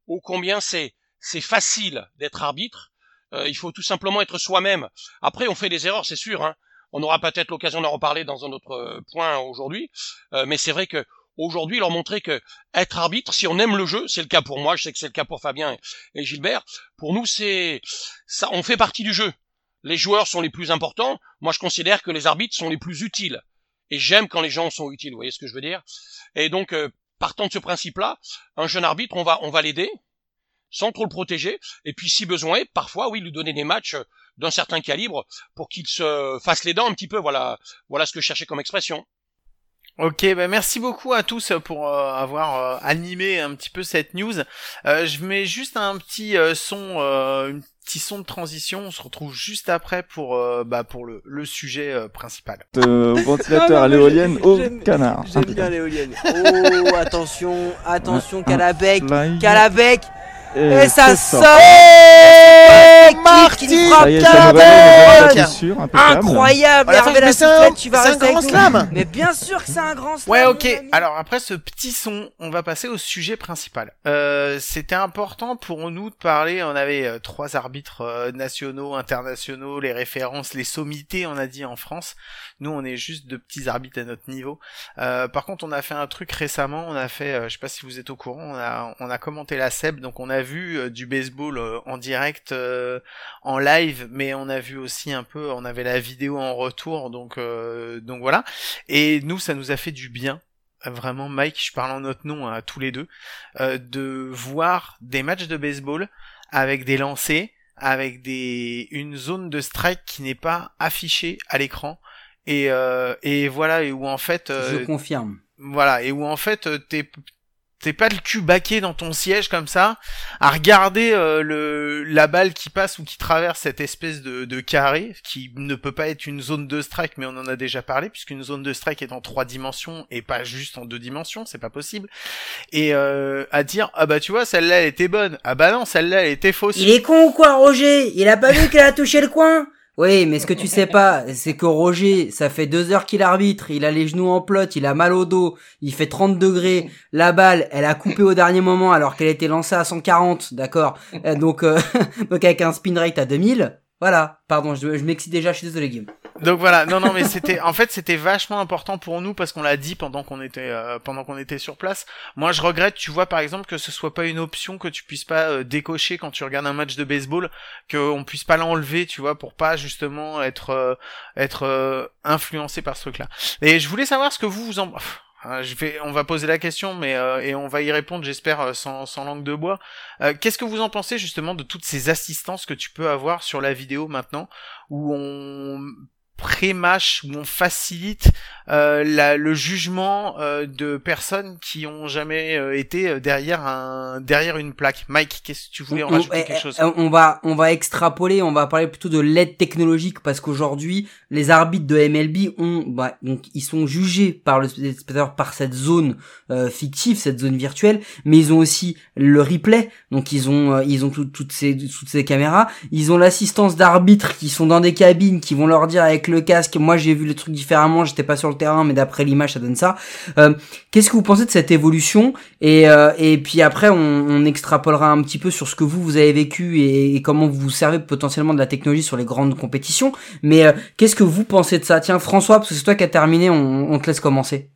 ô combien c'est, c'est facile d'être arbitre. Euh, il faut tout simplement être soi-même. Après, on fait des erreurs, c'est sûr. Hein. On aura peut-être l'occasion d'en reparler dans un autre point aujourd'hui, euh, mais c'est vrai que aujourd'hui leur montrer que être arbitre, si on aime le jeu, c'est le cas pour moi, je sais que c'est le cas pour Fabien et, Gilbert, pour nous c'est ça, on fait partie du jeu. Les joueurs sont les plus importants. Moi, je considère que les arbitres sont les plus utiles. Et j'aime quand les gens sont utiles. Vous voyez ce que je veux dire Et donc, euh, partant de ce principe-là, un jeune arbitre, on va, on va l'aider sans trop le protéger. Et puis, si besoin est, parfois, oui, lui donner des matchs d'un certain calibre pour qu'il se fasse les dents un petit peu. Voilà, voilà ce que je cherchais comme expression. Ok, bah merci beaucoup à tous pour euh, avoir euh, animé un petit peu cette news. Euh, je mets juste un petit euh, son, un petit son de transition. On se retrouve juste après pour bah, pour le, le sujet principal. ventilateur à l'éolienne au canard. J'aime bien l'éolienne. Oh attention, attention Calabec, Calabec. Et ça sort fort. Et qui- Marty qui frappe Ça y est, Carabin c'est une nouvelle nouvelle coup sûr, impeccable. Incroyable Voilà, Hervé mais c'est un- Lacouplette, tu vas un grand slam. Mais bien sûr que c'est un grand slam Ouais, ok. Alors après ce petit son, on va passer au sujet principal. Euh, C'était important pour nous de parler. On avait euh, trois arbitres euh, nationaux, internationaux, les références, les sommités, on a dit en France. Nous, on est juste de petits arbitres à notre niveau. Euh, par contre, on a fait un truc récemment. On a fait, euh, je sais pas si vous êtes au courant, on a, on a commenté la SEB, donc on a vu euh, du baseball euh, en direct, euh, en live, mais on a vu aussi un peu, on avait la vidéo en retour, donc donc voilà. Et nous, ça nous a fait du bien. Vraiment, Mike, je parle en notre nom à tous les deux, euh, de voir des matchs de baseball avec des lancers, avec des une zone de strike qui n'est pas affichée à l'écran et euh, et voilà et où en fait euh, Je confirme. voilà, et où en fait t'es t'es pas le cul baqué dans ton siège comme ça, à regarder euh, le la balle qui passe ou qui traverse cette espèce de, carré, qui ne peut pas être une zone de strike, mais on en a déjà parlé, puisqu'une zone de strike est en trois dimensions et pas juste en deux dimensions, c'est pas possible. Et euh, à dire ah bah tu vois celle-là elle était bonne, ah bah non celle-là elle était fausse. Il est con ou quoi, Roger? Il a pas vu qu'elle a touché le coin? Oui, mais ce que tu sais pas, c'est que Roger, ça fait deux heures qu'il arbitre, il a les genoux en plot, il a mal au dos, il fait 30 degrés, la balle, elle a coupé au dernier moment alors qu'elle était lancée à 140, d'accord? Euh, Donc, euh, donc avec un spin rate à 2000, voilà. Pardon, je, je m'excite déjà, je suis désolé, Guillaume. Donc voilà, non non mais c'était en fait c'était vachement important pour nous parce qu'on l'a dit pendant qu'on était euh, pendant qu'on était sur place. Moi je regrette, tu vois par exemple que ce soit pas une option que tu puisses pas euh, décocher quand tu regardes un match de baseball, que on puisse pas l'enlever, tu vois, pour pas justement être euh, être euh, influencé par ce truc-là. Et je voulais savoir ce que vous vous en euh, je vais, on va poser la question, mais euh, et on va y répondre, j'espère, euh, sans, sans langue de bois. Euh, Qu'est-ce que vous en pensez justement de toutes ces assistances que tu peux avoir sur la vidéo maintenant, où on pré-match où on facilite euh, la, le jugement euh, de personnes qui ont jamais euh, été euh, derrière un derrière une plaque. Mike, qu'est-ce que tu voulais en On- rajouter eh, quelque chose? eh, on va on va extrapoler, on va parler plutôt de l'aide technologique parce qu'aujourd'hui les arbitres de MLB ont bah, donc ils sont jugés par le spectateur par cette zone euh, fictive, cette zone virtuelle, mais ils ont aussi le replay, donc ils ont euh, ils ont tout- toutes ces toutes ces caméras, ils ont l'assistance d'arbitres qui sont dans des cabines qui vont leur dire avec le casque, moi j'ai vu le truc différemment, j'étais pas sur le terrain, mais d'après l'image ça donne ça. Euh, Qu'est-ce que vous pensez de cette évolution et, euh, et puis après, on, on extrapolera un petit peu sur ce que vous, vous avez vécu et, et comment vous vous servez potentiellement de la technologie sur les grandes compétitions. Mais euh, qu'est-ce que vous pensez de ça? Tiens, François, parce que c'est toi qui as terminé, on, on te laisse commencer.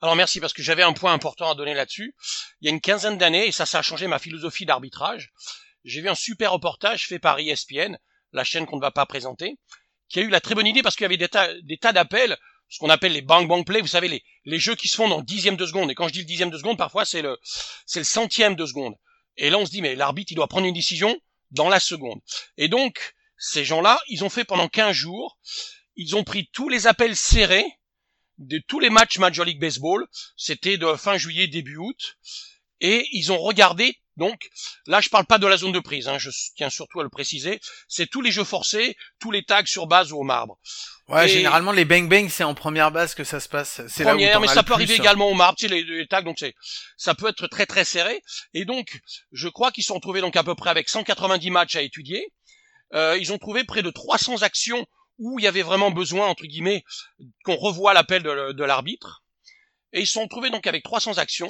Alors merci parce que j'avais un point important à donner là-dessus. Il y a une quinzaine d'années, et ça, ça a changé ma philosophie d'arbitrage, j'ai vu un super reportage fait par ESPN, la chaîne qu'on ne va pas présenter, qui a eu la très bonne idée parce qu'il y avait des tas, des tas d'appels, ce qu'on appelle les bang bang play, vous savez, les, les jeux qui se font dans dixième de seconde. Et quand je dis le dixième de seconde, parfois c'est le, c'est le centième de seconde. Et là on se dit, mais l'arbitre, il doit prendre une décision dans la seconde. Et donc, ces gens-là, ils ont fait pendant 15 jours, ils ont pris tous les appels serrés, de tous les matchs Major League Baseball, c'était de fin juillet, début août, et ils ont regardé, donc, là je parle pas de la zone de prise, hein, je tiens surtout à le préciser, c'est tous les jeux forcés, tous les tags sur base ou au marbre. Ouais, Et- généralement les bang bang c'est en première base que ça se passe. C'est là où Première, mais ça peut plus, arriver hein. également au marbre, tu sais, les, les tags, donc c'est, ça peut être très très serré. Et donc, je crois qu'ils sont trouvés donc à peu près avec 190 matchs à étudier. Euh, ils ont trouvé près de 300 actions où il y avait vraiment besoin, entre guillemets, qu'on revoie l'appel de, de l'arbitre. Et ils sont trouvés donc avec 300 actions.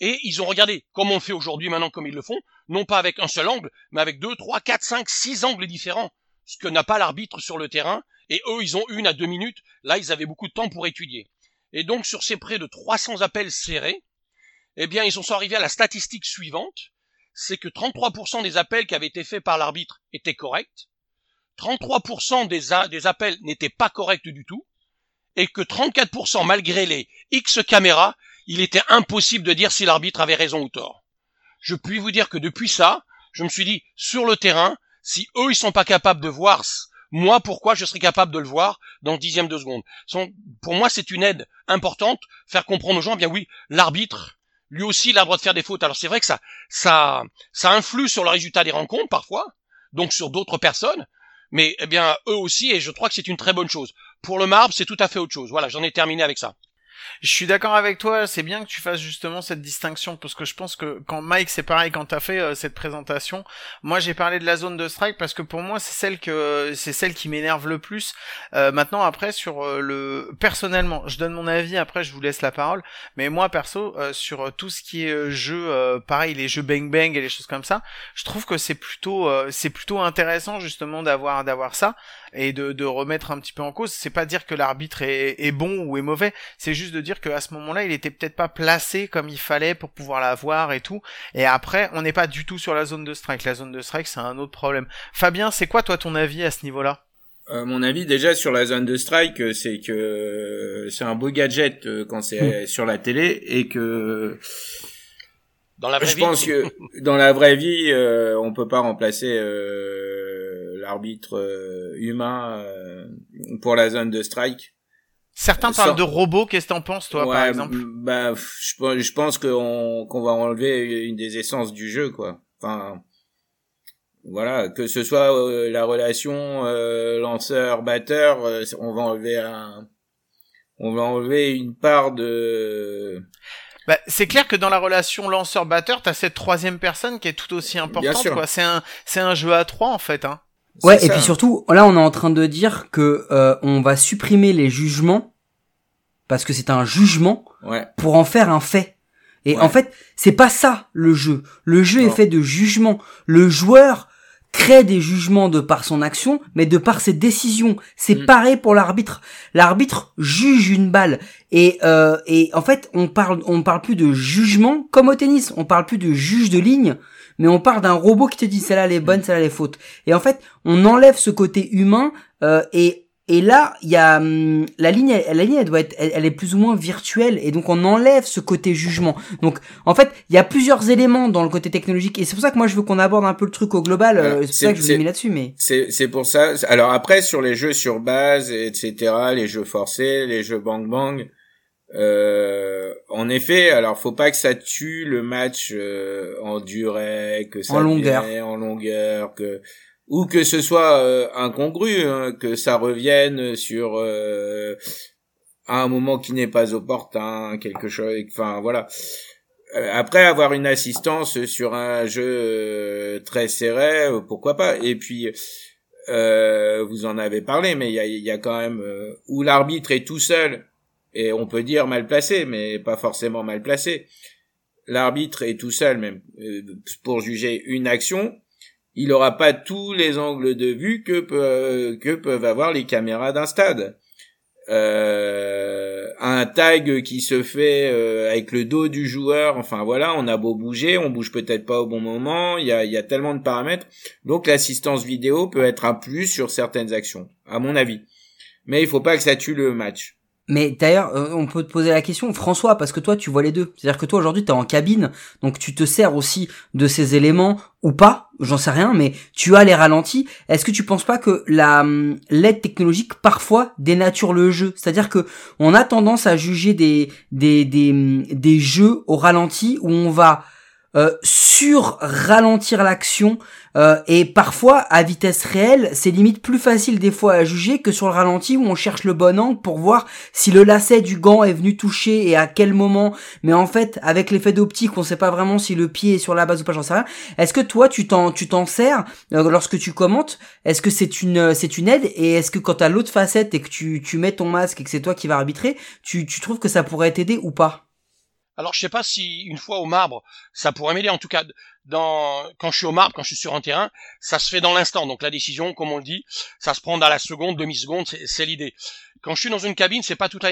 Et ils ont regardé, comme on fait aujourd'hui maintenant, comme ils le font, non pas avec un seul angle, mais avec deux, trois, quatre, cinq, six angles différents. Ce que n'a pas l'arbitre sur le terrain. Et eux, ils ont une à deux minutes. Là, ils avaient beaucoup de temps pour étudier. Et donc, sur ces près de 300 appels serrés, eh bien, ils sont arrivés à la statistique suivante. C'est que 33% des appels qui avaient été faits par l'arbitre étaient corrects. 33% des, des appels n'étaient pas corrects du tout. Et que 34% malgré les X caméras, il était impossible de dire si l'arbitre avait raison ou tort. Je puis vous dire que depuis ça, je me suis dit, sur le terrain, si eux, ils sont pas capables de voir, moi, pourquoi je serais capable de le voir dans dixième de seconde? Pour moi, c'est une aide importante, faire comprendre aux gens, eh bien oui, l'arbitre, lui aussi, il a le droit de faire des fautes. Alors c'est vrai que ça, ça, ça influe sur le résultat des rencontres parfois, donc sur d'autres personnes, mais eh bien eux aussi, et je crois que c'est une très bonne chose. Pour le marbre, c'est tout à fait autre chose. Voilà, j'en ai terminé avec ça. Je suis d'accord avec toi, c'est bien que tu fasses justement cette distinction parce que je pense que quand Mike c'est pareil quand t'as fait euh, cette présentation, moi j'ai parlé de la zone de strike parce que pour moi c'est celle que c'est celle qui m'énerve le plus. Euh, maintenant après sur euh, le personnellement, je donne mon avis après je vous laisse la parole, mais moi perso sur tout ce qui est jeu pareil les jeux bang bang et les choses comme ça, je trouve que c'est plutôt c'est plutôt intéressant justement d'avoir d'avoir ça et de, de remettre un petit peu en cause. C'est pas dire que l'arbitre est, est, bon ou est mauvais, c'est juste de dire qu'à ce moment-là, il était peut-être pas placé comme il fallait pour pouvoir la voir et tout. Et après, on n'est pas du tout sur la zone de strike. La zone de strike, c'est un autre problème. Fabien, c'est quoi toi ton avis à ce niveau-là? Euh, mon avis déjà sur la zone de strike, euh, c'est que euh, c'est un beau gadget quand c'est hmm. sur la télé et que dans la vraie je vie. pense que dans la vraie vie, on peut pas remplacer l'arbitre euh, humain euh, pour la zone de strike. Certains parlent de robots, qu'est-ce que t'en penses toi par exemple? Bah je, je pense qu'on qu'on va enlever une des essences du jeu quoi. Enfin voilà, que ce soit euh, la relation lanceur batteur, on va enlever un on va enlever une part de bah, c'est clair que dans la relation lanceur-batteur, t'as cette troisième personne qui est tout aussi importante. Quoi. C'est un, c'est un jeu à trois en fait. Hein. Ouais, et puis surtout, là, on est en train de dire que euh, on va supprimer les jugements parce que c'est un jugement pour en faire un fait. Et en fait, c'est pas ça le jeu. Le jeu est fait de jugements. Le joueur crée des jugements de par son action, mais de par ses décisions. C'est mm. pareil pour l'arbitre. L'arbitre juge une balle et euh, et en fait, on parle on parle plus de jugement comme au tennis. On parle plus de juge de ligne mais on part d'un robot qui te dit celle-là elle est bonne, celle-là elle est faute. Et en fait, on enlève ce côté humain euh, et et là, il y a hum, la ligne, la ligne, elle doit être, elle, est plus ou moins virtuelle, et donc on enlève ce côté jugement. Donc, en fait, il y a plusieurs éléments dans le côté technologique, et c'est pour ça que moi je veux qu'on aborde un peu le truc au global. Euh, c'est pour ça que je vous ai mis là-dessus, mais c'est c'est pour ça. Alors après, sur les jeux sur base, etc., les jeux forcés, les jeux bang bang, euh, en effet, alors faut pas que ça tue le match euh, en durée, que ça en longueur, en longueur, que ou que ce soit euh, incongru, hein, que ça revienne sur euh, un moment qui n'est pas opportun, quelque chose. Enfin voilà. Après avoir une assistance sur un jeu très serré, pourquoi pas? Et puis vous en avez parlé, mais il y a, y a, quand même où l'arbitre est tout seul et on peut dire mal placé, mais pas forcément mal placé. L'arbitre est tout seul même euh, pour juger une action. Il n'aura pas tous les angles de vue que, peuvent avoir les caméras d'un stade. Euh, un tag qui se fait euh, avec le dos du joueur, enfin voilà, on a beau bouger, on bouge peut-être pas au bon moment, il y a, y a tellement de paramètres. Donc l'assistance vidéo peut être un plus sur certaines actions, à mon avis. Mais il faut pas que ça tue le match. Mais d'ailleurs, euh, on peut te poser la question, François, parce que toi, tu vois les deux. C'est-à-dire que toi, aujourd'hui, tu es en cabine, donc tu te sers aussi de ces éléments ou pas, j'en sais rien, mais tu as les ralentis. Est-ce que tu penses pas que la hum, l'aide technologique parfois dénature le jeu? C'est-à-dire que on a tendance à juger des des des, hum, des jeux au ralenti où on va euh, sur ralentir l'action euh, et parfois à vitesse réelle c'est limite plus facile des fois à juger que sur le ralenti où on cherche le bon angle pour voir si le lacet du gant est venu toucher et à quel moment. Mais en fait avec l'effet d'optique on sait pas vraiment si le pied est sur la base ou pas j'en sais rien. Est-ce que toi tu t'en tu t'en sers euh, lorsque tu commentes? Est-ce que c'est une c'est une aide? Et est-ce que quand t'as l'autre facette et que tu tu mets ton masque et que c'est toi qui vas arbitrer tu tu trouves que ça pourrait t'aider ou pas? Alors je sais pas si une fois au marbre, ça pourrait m'aider. En tout cas, dans quand je suis au marbre, quand je suis sur un terrain, ça se fait dans l'instant. Donc la décision, comme on le dit, ça se prend dans la seconde, demi-seconde, c'est l'idée. Quand je suis dans une cabine, c'est pas tout à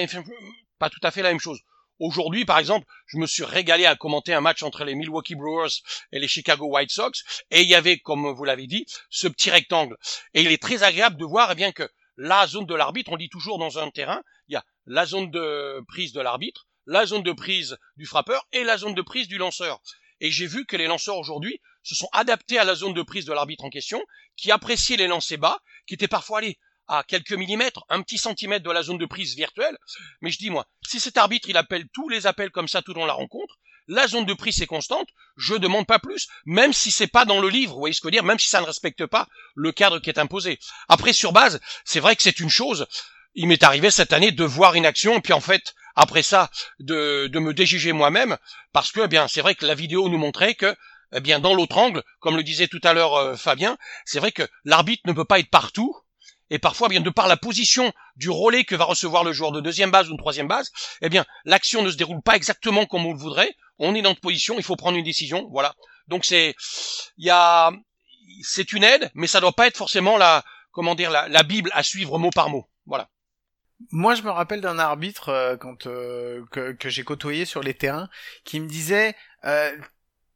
pas tout à fait la même chose. Aujourd'hui, par exemple, je me suis régalé à commenter un match entre les Milwaukee Brewers et les Chicago White Sox, et il y avait, comme vous l'avez dit, ce petit rectangle. Et il est très agréable de voir, eh bien que la zone de l'arbitre, on dit toujours dans un terrain, il y a la zone de prise de l'arbitre, la zone de prise du frappeur et la zone de prise du lanceur. Et j'ai vu que les lanceurs aujourd'hui se sont adaptés à la zone de prise de l'arbitre en question, qui appréciaient les lancers bas, qui étaient parfois allés à quelques millimètres, un petit centimètre de la zone de prise virtuelle. Mais je dis moi, si cet arbitre il appelle tous les appels comme ça tout dans la rencontre, la zone de prise est constante, je demande pas plus, même si c'est pas dans le livre, vous voyez ce que je veux dire, même si ça ne respecte pas le cadre qui est imposé. Après sur base, c'est vrai que c'est une chose. Il m'est arrivé cette année de voir une action et puis en fait après ça de, de me déjuger moi-même parce que eh bien c'est vrai que la vidéo nous montrait que eh bien dans l'autre angle, comme le disait tout à l'heure euh, Fabien, c'est vrai que l'arbitre ne peut pas être partout et parfois eh bien de par la position du relais que va recevoir le joueur de deuxième base ou de troisième base, eh bien l'action ne se déroule pas exactement comme on le voudrait. On est dans une position, il faut prendre une décision, voilà. Donc c'est il y a c'est une aide, mais ça doit pas être forcément la comment dire la, la bible à suivre mot par mot. Voilà. Moi, je me rappelle d'un arbitre euh, quand euh, que, j'ai côtoyé sur les terrains qui me disait euh,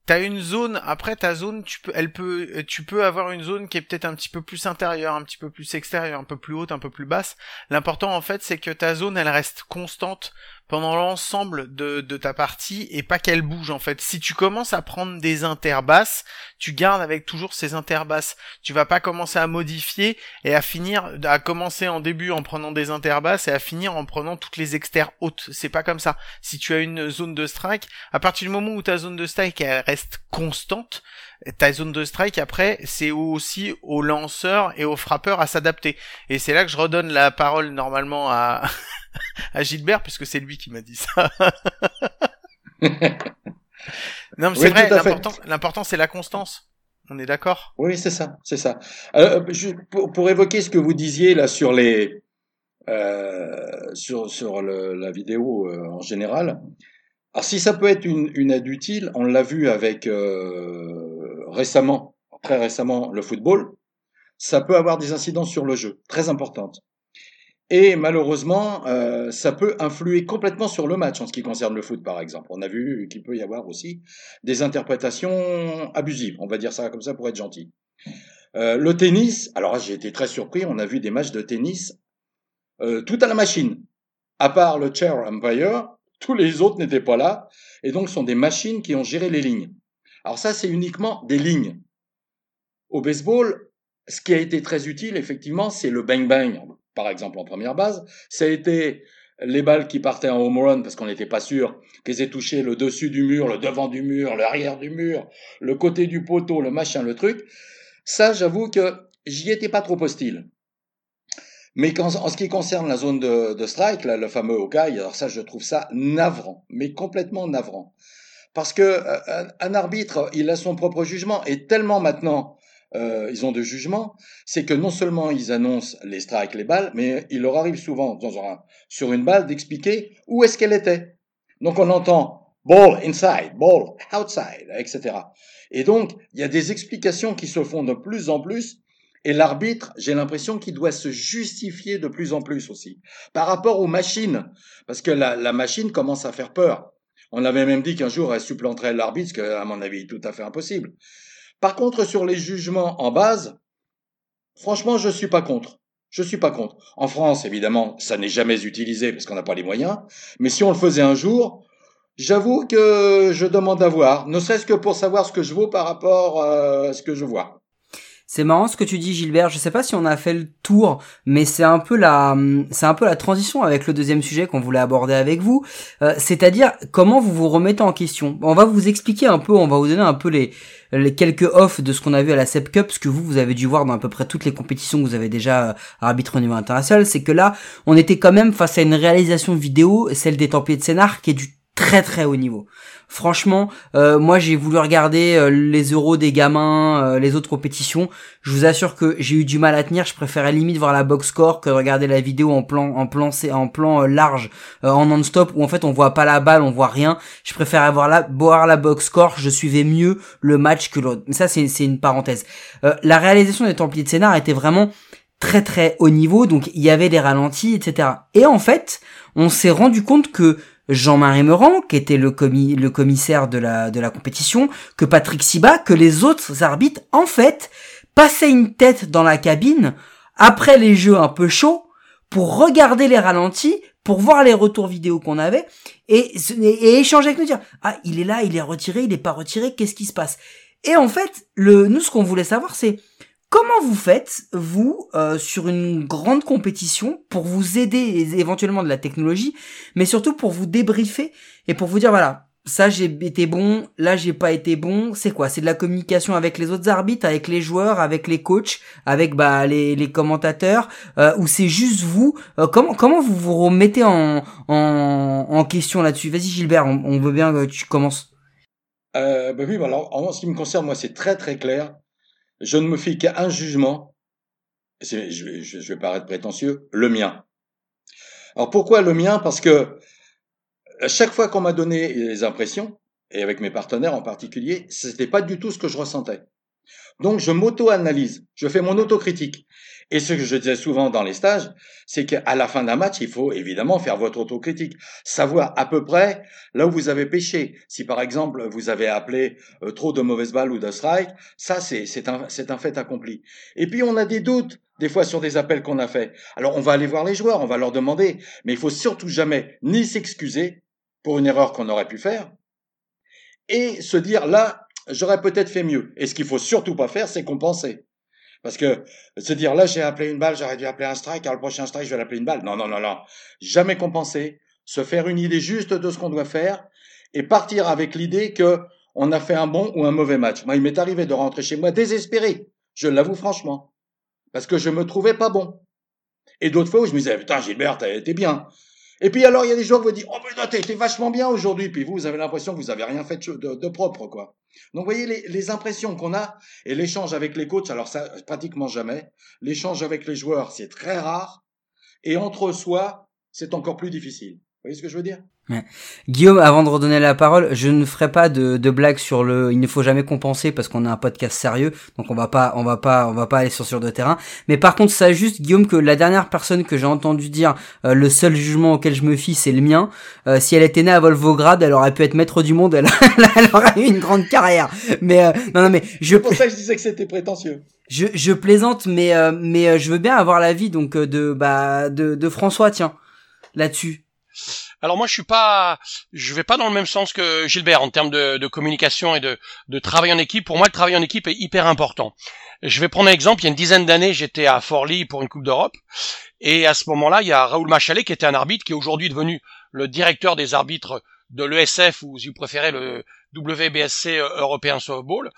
T'as une zone, après ta zone, tu peux, elle peut, tu peux avoir une zone qui est peut-être un petit peu plus intérieure, un petit peu plus extérieure, un peu plus haute, un peu plus basse. L'important en fait, c'est que ta zone, elle reste constante pendant l'ensemble de, de ta partie et pas qu'elle bouge en fait. Si tu commences à prendre des interbasses, tu gardes avec toujours ces interbasses. Tu vas pas commencer à modifier et à finir, à commencer en début en prenant des interbasses et à finir en prenant toutes les externes hautes. C'est pas comme ça. Si tu as une zone de strike, à partir du moment où ta zone de strike elle reste constante, ta zone de strike après c'est aussi aux lanceurs et aux frappeurs à s'adapter. Et c'est là que je redonne la parole normalement à à Gilbert puisque c'est lui qui m'a dit ça. non mais c'est vrai, l'important, l'important c'est la constance. On est d'accord? Oui, c'est ça, c'est ça. Euh, je- pour, pour évoquer ce que vous disiez là sur les euh, sur sur le- la vidéo euh, en général. Alors si ça peut être une, une aide utile, on l'a vu avec euh, récemment, très récemment, le football. Ça peut avoir des incidences sur le jeu, très importantes. Et malheureusement, euh, ça peut influer complètement sur le match en ce qui concerne le foot, par exemple. On a vu qu'il peut y avoir aussi des interprétations abusives, on va dire ça comme ça pour être gentil. Euh, le tennis, alors j'ai été très surpris, on a vu des matchs de tennis euh, tout à la machine. À part le chair umpire, tous les autres n'étaient pas là, et donc ce sont des machines qui ont géré les lignes. Alors ça, c'est uniquement des lignes. Au baseball, ce qui a été très utile, effectivement, c'est le bang-bang, par exemple en première base. Ça a été les balles qui partaient en home run parce qu'on n'était pas sûr qu'elles aient touché le dessus du mur, le devant du mur, l'arrière du mur, le côté du poteau, le machin, le truc. Ça, j'avoue que j'y étais pas trop hostile. Mais en ce qui concerne la zone de, de strike, là, le fameux Hawkeye, alors ça, je trouve ça navrant, mais complètement navrant. Parce que euh, un, un arbitre, il a son propre jugement, et tellement maintenant, euh, ils ont de jugement, c'est que non seulement ils annoncent les strikes, les balles, mais il leur arrive souvent, dans un, sur une balle, d'expliquer où est-ce qu'elle était. Donc on entend ball inside, ball outside, etc. Et donc, il y a des explications qui se font de plus en plus, et l'arbitre, j'ai l'impression qu'il doit se justifier de plus en plus aussi, par rapport aux machines, parce que la, la machine commence à faire peur. On avait même dit qu'un jour elle supplanterait l'arbitre, ce qui à mon avis, tout à fait impossible. Par contre, sur les jugements en base, franchement, je suis pas contre. Je suis pas contre. En France, évidemment, ça n'est jamais utilisé parce qu'on n'a pas les moyens. Mais si on le faisait un jour, j'avoue que je demande à voir, ne serait-ce que pour savoir ce que je vaux par rapport euh, à ce que je vois. C'est marrant ce que tu dis Gilbert, je sais pas si on a fait le tour, mais c'est un peu la transition avec le deuxième sujet qu'on voulait aborder avec vous, euh, c'est-à-dire comment vous vous remettez en question? On va vous expliquer un peu, on va vous donner un peu les quelques offs de ce qu'on a vu à la SEP Cup, ce que vous vous avez dû voir dans à peu près toutes les compétitions que vous avez déjà euh, arbitré au niveau international, c'est que là, on était quand même face à une réalisation vidéo, celle des Templiers de Sénart qui est du très très haut niveau. Franchement, euh, moi j'ai voulu regarder euh, les euros des gamins, euh, les autres compétitions. Je vous assure que j'ai eu du mal à tenir. Je préférais limite voir la box score que de regarder la vidéo en plan en plan en plan large en non-stop où en fait on voit pas la balle, on voit rien. Je préfère avoir la voir la box score. Je suivais mieux le match que l'autre. Mais ça c'est c'est une parenthèse. La réalisation des Templiers de Sénart était vraiment très très haut niveau, donc il y avait des ralentis, etc. Et en fait, on s'est rendu compte que Jean-Marie Meurant, qui était le, commis, le commissaire de la, de la compétition, que Patrick Siba, que les autres arbitres, en fait, passaient une tête dans la cabine après les jeux un peu chauds pour regarder les ralentis, pour voir les retours vidéo qu'on avait et échanger avec nous dire ah il est là, il est retiré, il est pas retiré, qu'est-ce qui se passe? Et en fait, le nous ce qu'on voulait savoir c'est Comment vous faites, vous, euh, sur une grande compétition, pour vous aider éventuellement de la technologie, mais surtout pour vous débriefer et pour vous dire, voilà, ça j'ai été bon, là j'ai pas été bon. C'est quoi? C'est de la communication avec les autres arbitres, avec les joueurs, avec les coachs, avec bah les, les commentateurs, euh, ou c'est juste vous? Euh, Comment comment vous vous remettez en en, question là-dessus? Vas-y Gilbert, on, on veut bien que tu commences. Euh, ben oui, bah en ce qui me concerne, moi, c'est très très clair. Je ne me fie qu'à un jugement. Je, je vais paraître prétentieux, le mien. Alors pourquoi le mien? Parce que à chaque fois qu'on m'a donné les impressions, et avec mes partenaires en particulier, c'était pas du tout ce que je ressentais. Donc je m'auto-analyse, je fais mon autocritique. Et ce que je disais souvent dans les stages, c'est qu'à la fin d'un match, il faut évidemment faire votre autocritique, savoir à peu près là où vous avez péché. Si par exemple vous avez appelé euh, trop de mauvaises balles ou de strike, ça c'est un un fait accompli. Et puis on a des doutes des fois sur des appels qu'on a faits. Alors on va aller voir les joueurs, on va leur demander, mais il faut surtout jamais ni s'excuser pour une erreur qu'on aurait pu faire et se dire là j'aurais peut-être fait mieux. Et ce qu'il faut surtout pas faire, c'est compenser. Parce que se dire là j'ai appelé une balle, j'aurais dû appeler un strike, alors le prochain strike je vais l'appeler une balle. Non, non, non, non. Jamais compenser, se faire une idée juste de ce qu'on doit faire et partir avec l'idée que on a fait un bon ou un mauvais match. Moi, il m'est arrivé de rentrer chez moi désespéré. Je l'avoue franchement. Parce que je me trouvais pas bon. Et d'autres fois où je me disais, putain, Gilbert, t'as été bien. Et puis alors, il y a des joueurs qui vous disent, oh putain, été vachement bien aujourd'hui. Puis vous, vous avez l'impression que vous avez rien fait de propre, quoi. Donc, vous voyez, les, impressions qu'on a et l'échange avec les coachs, alors ça, pratiquement jamais. L'échange avec les joueurs, c'est très rare. Et entre soi, c'est encore plus difficile. Vous voyez ce que je veux dire? Guillaume, avant de redonner la parole, je ne ferai pas de, de blague sur le. Il ne faut jamais compenser parce qu'on a un podcast sérieux, donc on va pas, on va pas, on va pas aller sur sur de terrain. Mais par contre, ça juste Guillaume que la dernière personne que j'ai entendu dire euh, le seul jugement auquel je me fie, c'est le mien. Euh, si elle était née à Volvograd, elle aurait pu être maître du monde, elle, elle aurait eu une grande carrière. Mais euh, non, non, mais je C'est pour ça que je disais que c'était prétentieux. je, je plaisante, mais euh, mais euh, je veux bien avoir l'avis donc euh, de bah de, de François, tiens, là-dessus. Alors moi je suis pas, je vais pas dans le même sens que Gilbert en termes de, communication et de, travail en équipe. Pour moi le travail en équipe est hyper important. Je vais prendre un exemple. Il y a une dizaine d'années j'étais à Forlì pour une Coupe d'Europe et à ce moment-là il y a Raoul Machalet qui était un arbitre qui est aujourd'hui devenu le directeur des arbitres de l'ESF ou si vous préférez le WBSC European Softball.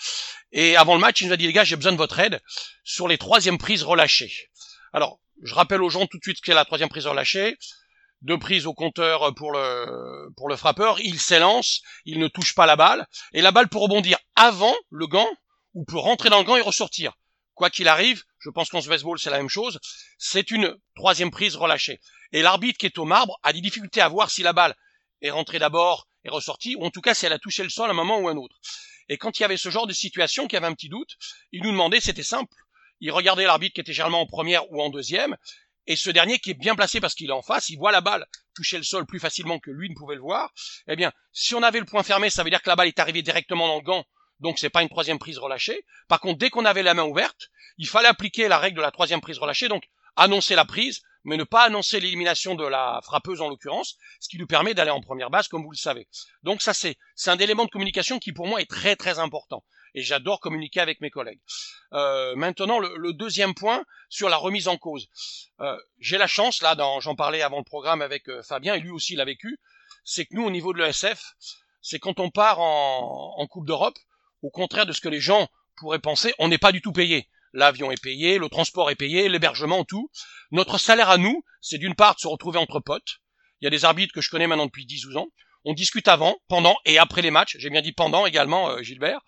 Et avant le match il nous a dit les gars j'ai besoin de votre aide sur les troisièmes prises relâchées. Alors je rappelle aux gens tout de suite ce qu'est la troisième prise relâchée deux prises au compteur pour le pour le frappeur, il s'élance, il ne touche pas la balle et la balle peut rebondir avant le gant ou peut rentrer dans le gant et ressortir. Quoi qu'il arrive, je pense qu'en ce baseball c'est la même chose, c'est une troisième prise relâchée. Et l'arbitre qui est au marbre a des difficultés à voir si la balle est rentrée d'abord et ressortie ou en tout cas si elle a touché le sol à un moment ou un autre. Et quand il y avait ce genre de situation, qui avait un petit doute, il nous demandait, c'était simple, il regardait l'arbitre qui était généralement en première ou en deuxième et ce dernier qui est bien placé parce qu'il est en face, il voit la balle toucher le sol plus facilement que lui ne pouvait le voir. Eh bien, si on avait le point fermé, ça veut dire que la balle est arrivée directement dans le gant, donc c'est pas une troisième prise relâchée. Par contre, dès qu'on avait la main ouverte, il fallait appliquer la règle de la troisième prise relâchée, donc annoncer la prise, mais ne pas annoncer l'élimination de la frappeuse en l'occurrence, ce qui nous permet d'aller en première base, comme vous le savez. Donc ça c'est c'est un élément de communication qui pour moi est très très important. Et j'adore communiquer avec mes collègues. Euh, maintenant, le, le deuxième point sur la remise en cause. Euh, j'ai la chance, là, j'en parlais avant le programme avec euh, Fabien, et lui aussi l'a vécu, c'est que nous, au niveau de l'ESF, c'est quand on part en, en Coupe d'Europe, au contraire de ce que les gens pourraient penser, on n'est pas du tout payé. L'avion est payé, le transport est payé, l'hébergement, tout. Notre salaire à nous, c'est d'une part de se retrouver entre potes. Il y a des arbitres que je connais maintenant depuis 10-12 ans. On discute avant, pendant et après les matchs. J'ai bien dit pendant également, euh, Gilbert.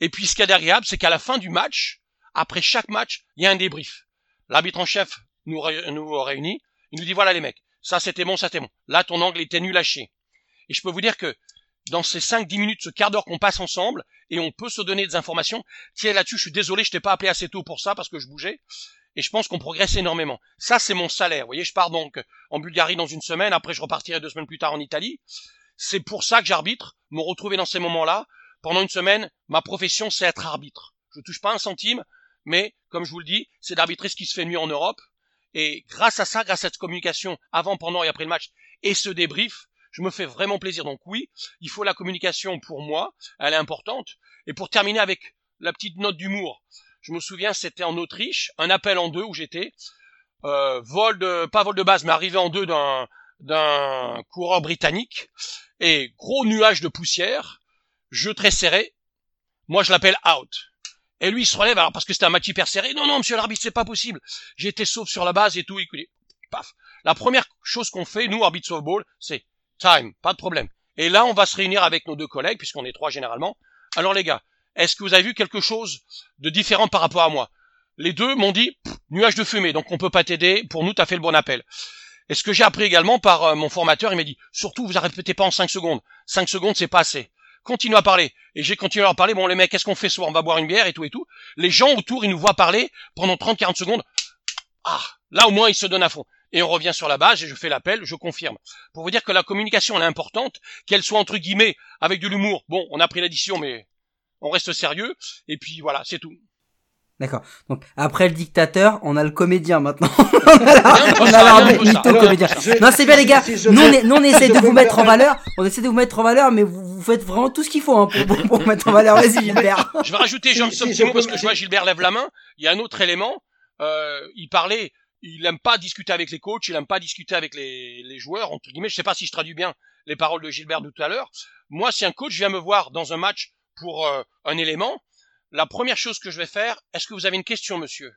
Et puis ce qui est agréable, c'est qu'à la fin du match, après chaque match, il y a un débrief. L'arbitre en chef nous, ré- nous réunit. Il nous dit voilà les mecs, ça c'était bon, ça c'était bon. Là ton angle était nul à chier. Et je peux vous dire que dans ces 5-10 minutes, ce quart d'heure qu'on passe ensemble, et on peut se donner des informations, tiens là-dessus, je suis désolé, je t'ai pas appelé assez tôt pour ça parce que je bougeais. Et je pense qu'on progresse énormément. Ça, c'est mon salaire. Vous voyez, je pars donc en Bulgarie dans une semaine, après je repartirai deux semaines plus tard en Italie. C'est pour ça que j'arbitre, me retrouver dans ces moments-là. Pendant une semaine, ma profession, c'est être arbitre. Je touche pas un centime, mais comme je vous le dis, c'est d'arbitrer ce qui se fait mieux en Europe. Et grâce à ça, grâce à cette communication avant, pendant et après le match, et ce débrief, je me fais vraiment plaisir. Donc oui, il faut la communication pour moi, elle est importante. Et pour terminer avec la petite note d'humour, je me souviens, c'était en Autriche, un appel en deux où j'étais, euh, vol de, pas vol de base, mais arrivé en deux d'un d'un coureur britannique et gros nuage de poussière, jeu très serré. Moi, je l'appelle out. Et lui, il se relève, alors parce que c'était un match hyper serré. Non, non, monsieur l'arbitre, c'est pas possible. J'ai été sauf sur la base et tout. Écoutez, paf. La première chose qu'on fait, nous, arbitre softball, c'est time, pas de problème. Et là, on va se réunir avec nos deux collègues, puisqu'on est trois généralement. Alors les gars, est-ce que vous avez vu quelque chose de différent par rapport à moi? Les deux m'ont dit, nuage de fumée, donc on peut pas t'aider. Pour nous, t'as fait le bon appel. Et ce que j'ai appris également par euh, mon formateur, il m'a dit, surtout, vous répétez pas en 5 secondes. 5 secondes, c'est pas assez. Continue à parler. Et j'ai continué à leur parler. Bon, les mecs, qu'est-ce qu'on fait ce On va boire une bière et tout et tout. Les gens autour, ils nous voient parler pendant 30-40 secondes. Ah, là au moins, ils se donnent à fond. Et on revient sur la base et je fais l'appel, je confirme. Pour vous dire que la communication, elle est importante, qu'elle soit entre guillemets avec de l'humour. Bon, on a pris l'addition, mais on reste sérieux. Et puis voilà, c'est tout. D'accord. Donc après le dictateur, on a le comédien maintenant. On a mytho comédien. je- Non, c'est bien les gars. si Nous on, peux- est- nous, on si essaie de vous me mettre en valeur. On essaie de vous mettre en valeur, mais vous, vous faites vraiment tout ce qu'il faut hein, pour, pour, pour mettre en valeur. Vas-y Gilbert. Je vais rajouter Si- Johnson si mot parce que je vois Gilbert lève la main. Il y a un autre élément. Euh, il parlait, il aime pas discuter avec les coachs, il aime pas discuter avec les, les joueurs, entre guillemets. Je sais pas si je traduis bien les paroles de Gilbert de tout à l'heure. Moi, si un coach vient me voir dans un match pour euh, un élément, la première chose que je vais faire, est-ce que vous avez une question, monsieur?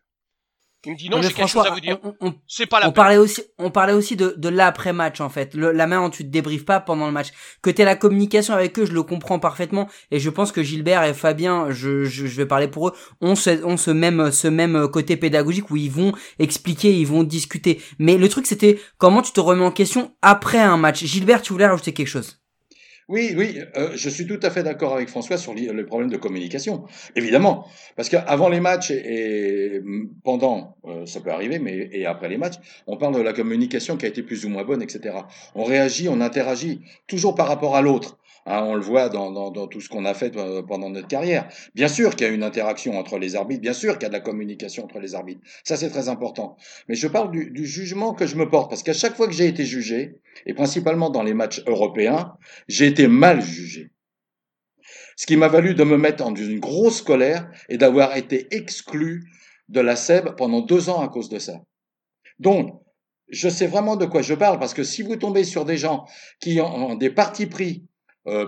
Il me dit non, j'ai quelque chose à vous dire. on- on- C'est pas la On peine. parlait aussi, on parlait aussi de, de l'après-match en fait, le, la main où tu te débriefes pas pendant le match. Que t'aies la communication avec eux, je le comprends parfaitement, et je pense que Gilbert et Fabien, je, je, je vais parler pour eux, ont ce, ont ce même, ce même côté pédagogique où ils vont expliquer, ils vont discuter. Mais le truc c'était comment tu te remets en question après un match. Gilbert, tu voulais rajouter quelque chose? Oui, oui, euh, je suis tout à fait d'accord avec François sur les problèmes de communication, évidemment, parce qu'avant les matchs et, et pendant, euh, ça peut arriver, mais et après les matchs, on parle de la communication qui a été plus ou moins bonne, etc. On réagit, on interagit, toujours par rapport à l'autre. Hein, on le voit dans, tout ce qu'on a fait euh, pendant notre carrière. Bien sûr qu'il y a une interaction entre les arbitres, bien sûr qu'il y a de la communication entre les arbitres. Ça, c'est très important. Mais je parle du, jugement que je me porte, parce qu'à chaque fois que j'ai été jugé, et principalement dans les matchs européens, j'ai été mal jugé. Ce qui m'a valu de me mettre en une grosse colère et d'avoir été exclu de la SEB pendant deux ans à cause de ça. Donc, je sais vraiment de quoi je parle parce que si vous tombez sur des gens qui ont des partis pris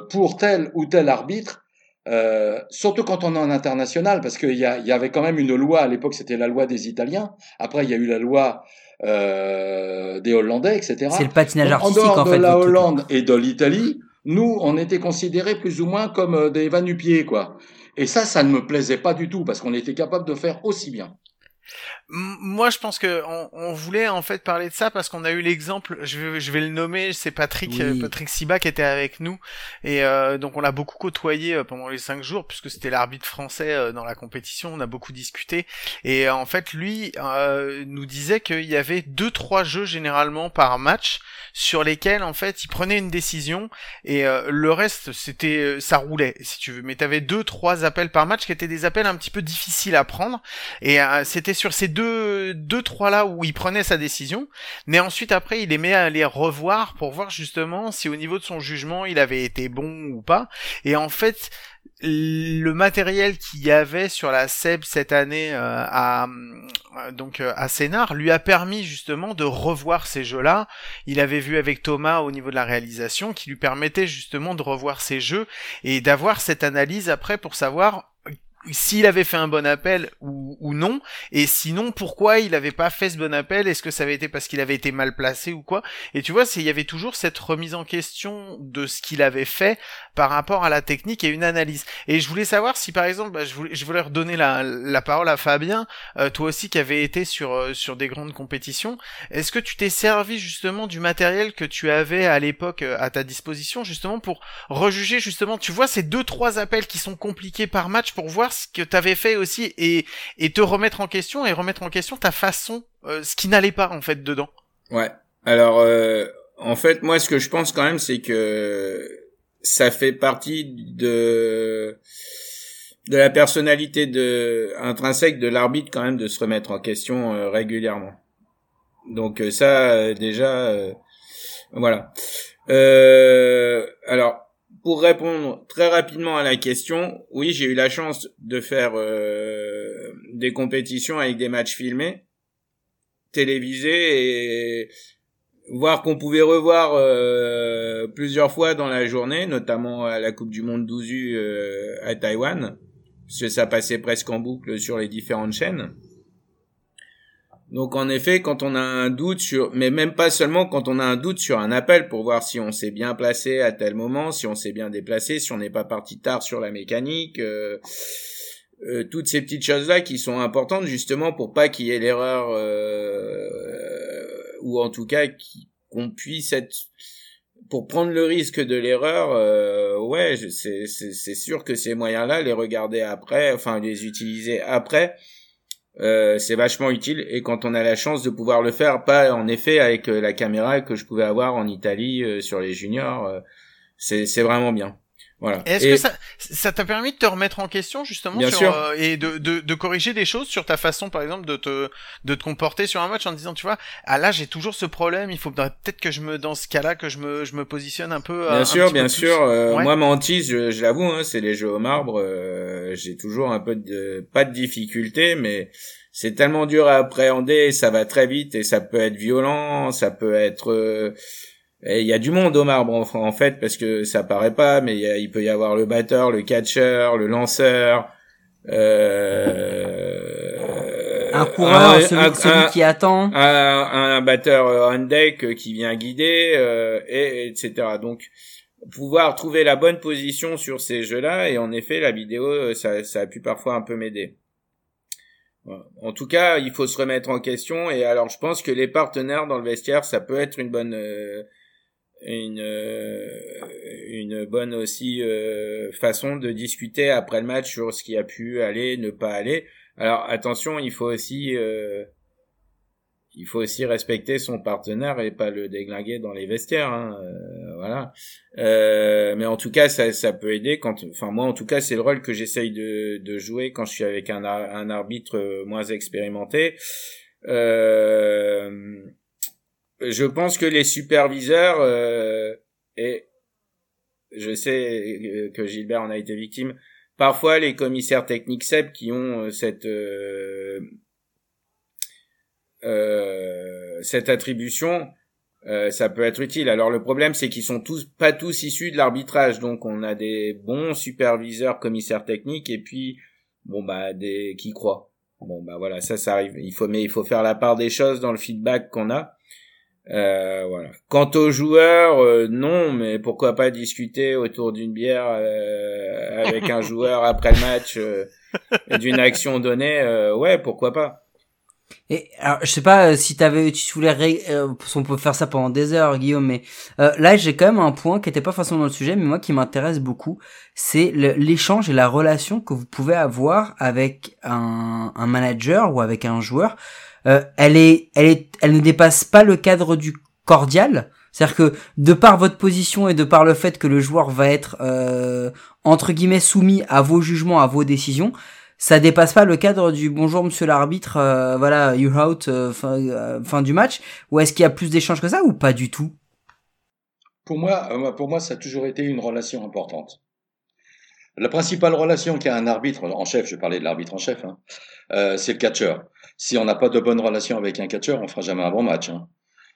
pour tel ou tel arbitre, euh, surtout quand on est en international, parce qu'il y, avait quand même une loi à l'époque, c'était la loi des Italiens. Après, il y a eu la loi euh, des Hollandais, etc. C'est le patinage artistique en dehors en de fait. la. Hollande et de l'Italie, nous, on était considérés plus ou moins comme euh, des va-nu-pieds, quoi. Et ça, ça ne me plaisait pas du tout parce qu'on était capable de faire aussi bien. Moi, je pense que on, on voulait en fait parler de ça parce qu'on a eu l'exemple. Je vais, je vais le nommer. C'est Patrick, Oui. euh, Patrick Siba qui était avec nous et euh, donc on l'a beaucoup côtoyé euh, pendant les cinq jours puisque c'était l'arbitre français euh, dans la compétition. On a beaucoup discuté et en fait lui euh, nous disait qu'il y avait deux trois jeux généralement par match sur lesquels en fait il prenait une décision et euh, le reste c'était ça roulait si tu veux. Mais t'avais deux trois appels par match qui étaient des appels un petit peu difficiles à prendre et euh, c'était sur ces deux, deux, trois là où il prenait sa décision. Mais ensuite, après, il aimait aller revoir pour voir justement si au niveau de son jugement, il avait été bon ou pas. Et en fait, le matériel qu'il y avait sur la SEB cette année euh, à euh, donc euh, à Sénard lui a permis justement de revoir ces jeux-là. Il avait vu avec Thomas au niveau de la réalisation qui lui permettait justement de revoir ces jeux et d'avoir cette analyse après pour savoir s'il avait fait un bon appel ou, ou non, et sinon pourquoi il avait pas fait ce bon appel, est-ce que ça avait été parce qu'il avait été mal placé ou quoi? Et tu vois, il y avait toujours cette remise en question de ce qu'il avait fait par rapport à la technique et une analyse. Et je voulais savoir si par exemple, bah, je, voulais, je voulais redonner la, la parole à Fabien, euh, toi aussi qui avait été sur euh, sur des grandes compétitions, est-ce que tu t'es servi justement du matériel que tu avais à l'époque euh, à ta disposition justement pour rejuger justement, tu vois ces deux trois appels qui sont compliqués par match pour voir ce que t'avais fait aussi et et te remettre en question et remettre en question ta façon, euh, ce qui n'allait pas en fait dedans. Ouais. Alors, euh, en fait, moi, ce que je pense quand même, c'est que ça fait partie de de la personnalité de intrinsèque de l'arbitre quand même de se remettre en question euh, régulièrement. Donc euh, ça, euh, déjà, euh, voilà. Alors, pour répondre très rapidement à la question, oui, j'ai eu la chance de faire euh, des compétitions avec des matchs filmés, télévisés et voir qu'on pouvait revoir euh, plusieurs fois dans la journée, notamment à la Coupe du Monde 12 euh, à Taïwan, parce que ça passait presque en boucle sur les différentes chaînes. Donc en effet, quand on a un doute sur, mais même pas seulement quand on a un doute sur un appel pour voir si on s'est bien placé à tel moment, si on s'est bien déplacé, si on n'est pas parti tard sur la mécanique, euh, euh, toutes ces petites choses-là qui sont importantes justement pour pas qu'il y ait l'erreur, euh, ou en tout cas qu'on puisse être pour prendre le risque de l'erreur, euh, ouais, c'est c'est sûr que ces moyens-là, les regarder après, enfin les utiliser après euh, c'est vachement utile et quand on a la chance de pouvoir le faire, pas en effet avec euh, la caméra que je pouvais avoir en Italie euh, sur les juniors, c'est c'est vraiment bien. Voilà. Est-ce que ça ça t'a permis de te remettre en question justement sur, et de, de, de corriger des choses sur ta façon par exemple de te de te comporter sur un match en disant tu vois ah là j'ai toujours ce problème il faut peut-être que je me dans ce cas-là que je me je me positionne un peu bien sûr bien sûr moi ma hantise je, je l'avoue hein, c'est les jeux au marbre j'ai toujours un peu de pas de difficulté mais c'est tellement dur à appréhender ça va très vite et ça peut être violent ça peut être il y a du monde au marbre en, fait parce que ça paraît pas, mais il peut y avoir le batteur, le catcheur, le lanceur, euh, un coureur, celui, qui attend, un, un, batteur on deck qui vient guider, euh, et etc. Donc pouvoir trouver la bonne position sur ces jeux-là et en effet la vidéo ça, ça a pu parfois un peu m'aider. En tout cas, il faut se remettre en question et alors je pense que les partenaires dans le vestiaire ça peut être une bonne euh, une euh, une bonne aussi euh, façon de discuter après le match sur ce qui a pu aller ne pas aller. Alors attention il faut aussi euh, il faut aussi respecter son partenaire et pas le déglinguer dans les vestiaires hein, voilà. Mais en tout cas ça, ça peut aider quand enfin moi en tout cas c'est le rôle que j'essaye de, de jouer quand je suis avec un, un arbitre moins expérimenté. Euh, je pense que les superviseurs euh, et je sais que Gilbert en a été victime. Parfois, les commissaires techniques SEP qui ont euh, cette euh, euh, cette attribution, euh, ça peut être utile. Alors le problème, c'est qu'ils sont tous pas tous issus de l'arbitrage, donc on a des bons superviseurs, commissaires techniques, et puis bon bah des qui croient. Bon bah voilà, ça ça arrive. Il faut mais il faut faire la part des choses dans le feedback qu'on a. Euh, voilà. Quant aux joueurs, euh, non, mais pourquoi pas discuter autour d'une bière euh, avec un joueur après le match euh, d'une action donnée, ouais, pourquoi pas. Et alors, je sais pas si t'avais, tu voulais, on peut faire ça pendant des heures, Guillaume, mais là j'ai quand même un point qui était pas forcément dans le sujet, mais moi qui m'intéresse beaucoup, c'est l'échange et la relation que vous pouvez avoir avec un, un manager ou avec un joueur. Euh, elle ne dépasse pas le cadre du cordial. C'est-à-dire que de par votre position et de par le fait que le joueur va être euh, entre guillemets soumis à vos jugements, à vos décisions, ça dépasse pas le cadre du bonjour monsieur l'arbitre, euh, voilà, you out, fin, du match. Ou est-ce qu'il y a plus d'échanges que ça ou pas du tout? Pour moi, pour moi, ça a toujours été une relation importante. La principale relation qu'a un arbitre en chef, je parlais de l'arbitre en chef, hein, c'est le catcheur. Si on n'a pas de bonne relation avec un catcheur, on fera jamais un bon match. Hein.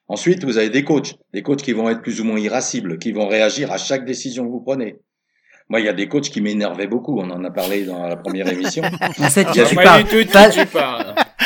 Ensuite, vous avez des coachs, des coachs qui vont être plus ou moins irascibles, qui vont réagir à chaque décision que vous prenez. Moi, il y a des coachs qui m'énervaient beaucoup. On en a parlé dans la première émission. tu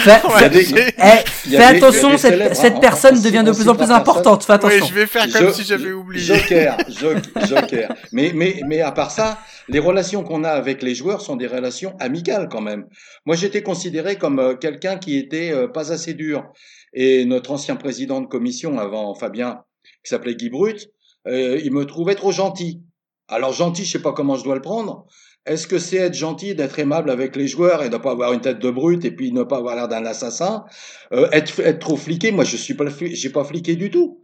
Fais, attention, cette, personne devient de plus en plus importante. Fais attention. Oui, je vais faire comme si j'avais oublié. Joker, joker. Mais, mais, mais à part ça, les relations qu'on a avec les joueurs sont des relations amicales quand même. Moi, j'étais considéré comme euh, quelqu'un qui était euh, pas assez dur. Et notre ancien président de commission avant Fabien, qui s'appelait Guy Brut, euh, il me trouvait trop gentil. Alors gentil, je sais pas comment je dois le prendre. Est-ce que c'est être gentil, d'être aimable avec les joueurs et de ne pas avoir une tête de brute et puis ne pas avoir l'air d'un assassin euh, être, être trop fliqué, moi je suis pas, j'ai pas fliqué du tout.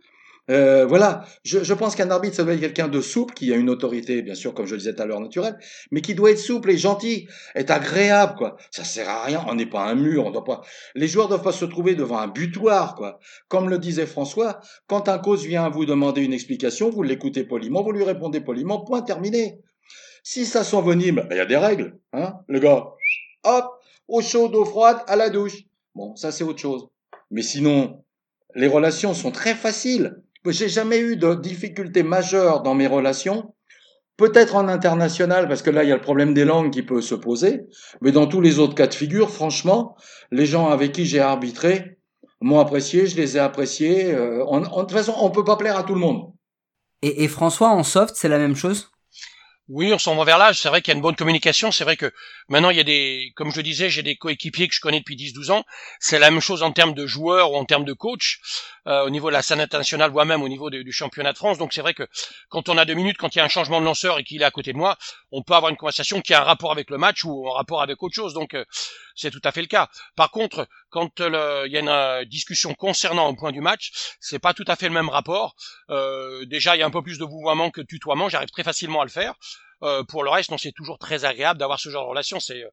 Euh, voilà, je, pense qu'un arbitre, ça doit être quelqu'un de souple, qui a une autorité, bien sûr, comme je le disais tout à l'heure, naturelle, mais qui doit être souple et gentil, être agréable, quoi. Ça sert à rien, on n'est pas un mur, on doit pas. Les joueurs doivent pas se trouver devant un butoir, quoi. Comme le disait François, quand un cause vient vous demander une explication, vous l'écoutez poliment, vous lui répondez poliment, point terminé. Si ça s'envenime, ben, il y a des règles, hein. Le gars, hop, eau chaude, eau froide, à la douche. Bon, ça c'est autre chose. Mais sinon, les relations sont très faciles. J'ai jamais eu de difficultés majeures dans mes relations. Peut-être en international, parce que là, il y a le problème des langues qui peut se poser. Mais dans tous les autres cas de figure, franchement, les gens avec qui j'ai arbitré m'ont apprécié, je les ai appréciés. Euh, de toute façon, on peut pas plaire à tout le monde. Et François, en soft, c'est la même chose? Oui, on s'en va vers l'âge. C'est vrai qu'il y a une bonne communication. C'est vrai que maintenant, il y a des, comme je disais, j'ai des coéquipiers que je connais depuis 10-12 ans. C'est la même chose en termes de joueurs ou en termes de coach, euh, au niveau de la scène internationale, voire même au niveau du championnat de France. Donc c'est vrai que quand on a deux minutes, quand il y a un changement de lanceur et qu'il est à côté de moi, on peut avoir une conversation qui a un rapport avec le match ou en rapport avec autre chose. Donc euh, c'est tout à fait le cas. Par contre, quand euh, il y a une euh, discussion concernant un point du match, c'est pas tout à fait le même rapport. Euh, déjà, il y a un peu plus de vouvoiement que de tutoiement. J'arrive très facilement à le faire. Euh, pour le reste, non, c'est toujours très agréable d'avoir ce genre de relation. C'est, euh,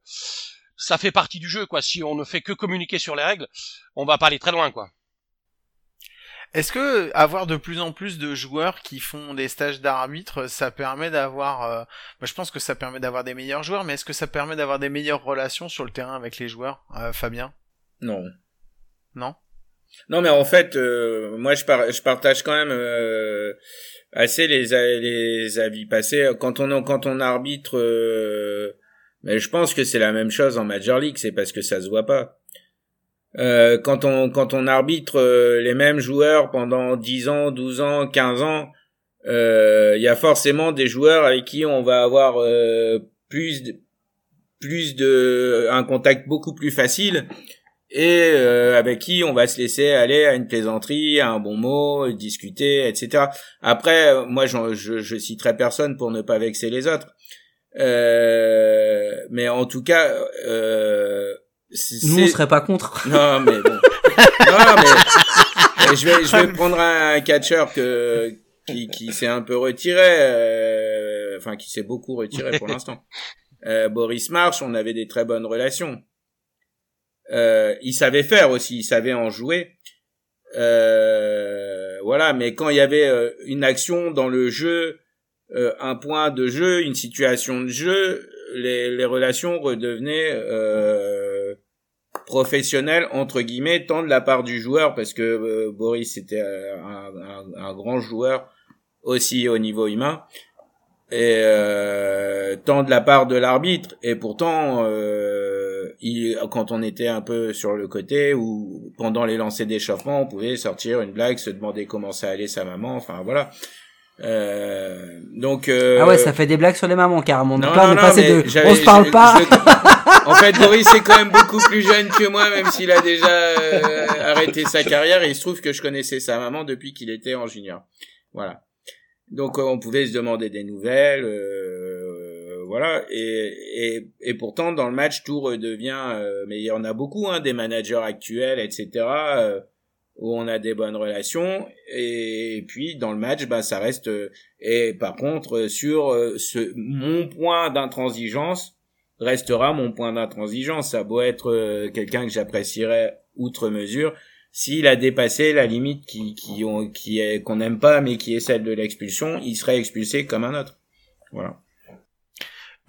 ça fait partie du jeu, quoi. Si on ne fait que communiquer sur les règles, on va pas aller très loin, quoi. Est-ce que avoir de plus en plus de joueurs qui font des stages d'arbitre, ça permet d'avoir, euh, bah, je pense que ça permet d'avoir des meilleurs joueurs, mais est-ce que ça permet d'avoir des meilleures relations sur le terrain avec les joueurs, euh, Fabien? Non. Non? Non, mais en fait, euh, moi, je, par- je partage quand même euh, assez les, avis passés. Quand on arbitre, euh, mais je pense que c'est la même chose en Major League. C'est parce que ça se voit pas. Euh, quand on quand on arbitre euh, les mêmes joueurs pendant 10 ans, 12 ans, 15 ans, euh, il y a forcément des joueurs avec qui on va avoir plus de, plus de un contact beaucoup plus facile et euh, avec qui on va se laisser aller à une plaisanterie, à un bon mot, discuter, etc. Après, moi, j'en- je, je citerai personne pour ne pas vexer les autres. Euh, mais en tout cas, euh, c'est- Nous, on serait pas contre. non, mais bon. non, mais je vais, je vais prendre un catcheur que qui, qui s'est un peu retiré, euh, enfin qui s'est beaucoup retiré pour l'instant. Euh, Boris March, on avait des très bonnes relations. Euh, il savait faire aussi, il savait en jouer. Euh, voilà, mais quand il y avait euh, une action dans le jeu, euh, un point de jeu, une situation de jeu, les, les relations redevenaient euh, professionnelles entre guillemets, tant de la part du joueur parce que Boris était un, un- un grand joueur aussi au niveau humain et tant de la part de l'arbitre et pourtant euh, il, quand on était un peu sur le côté ou pendant les lancers d'échauffement on pouvait sortir une blague se demander comment ça allait sa maman enfin voilà euh, donc euh, Ah ouais, ça fait des blagues sur les mamans carrément. Non, là, on non, est non, passé mais de. On se parle je- pas. je- en fait, Boris est quand même beaucoup plus jeune que moi, même s'il a déjà euh, arrêté sa carrière. Et il se trouve que je connaissais sa maman depuis qu'il était en junior. Voilà. Donc, euh, on pouvait se demander des nouvelles. Euh, voilà. Et, et, et pourtant, dans le match, tout redevient... euh, mais il y en a beaucoup, hein, des managers actuels, etc., euh, où on a des bonnes relations. Et, puis, dans le match, bah, ça reste... euh, et par contre, euh, sur euh, ce, mon point d'intransigeance restera mon point d'intransigeance. Ça beau être euh, quelqu'un que j'apprécierais outre mesure, s'il a dépassé la limite qui qui ont, qui est qu'on n'aime pas mais qui est celle de l'expulsion, il serait expulsé comme un autre. Voilà.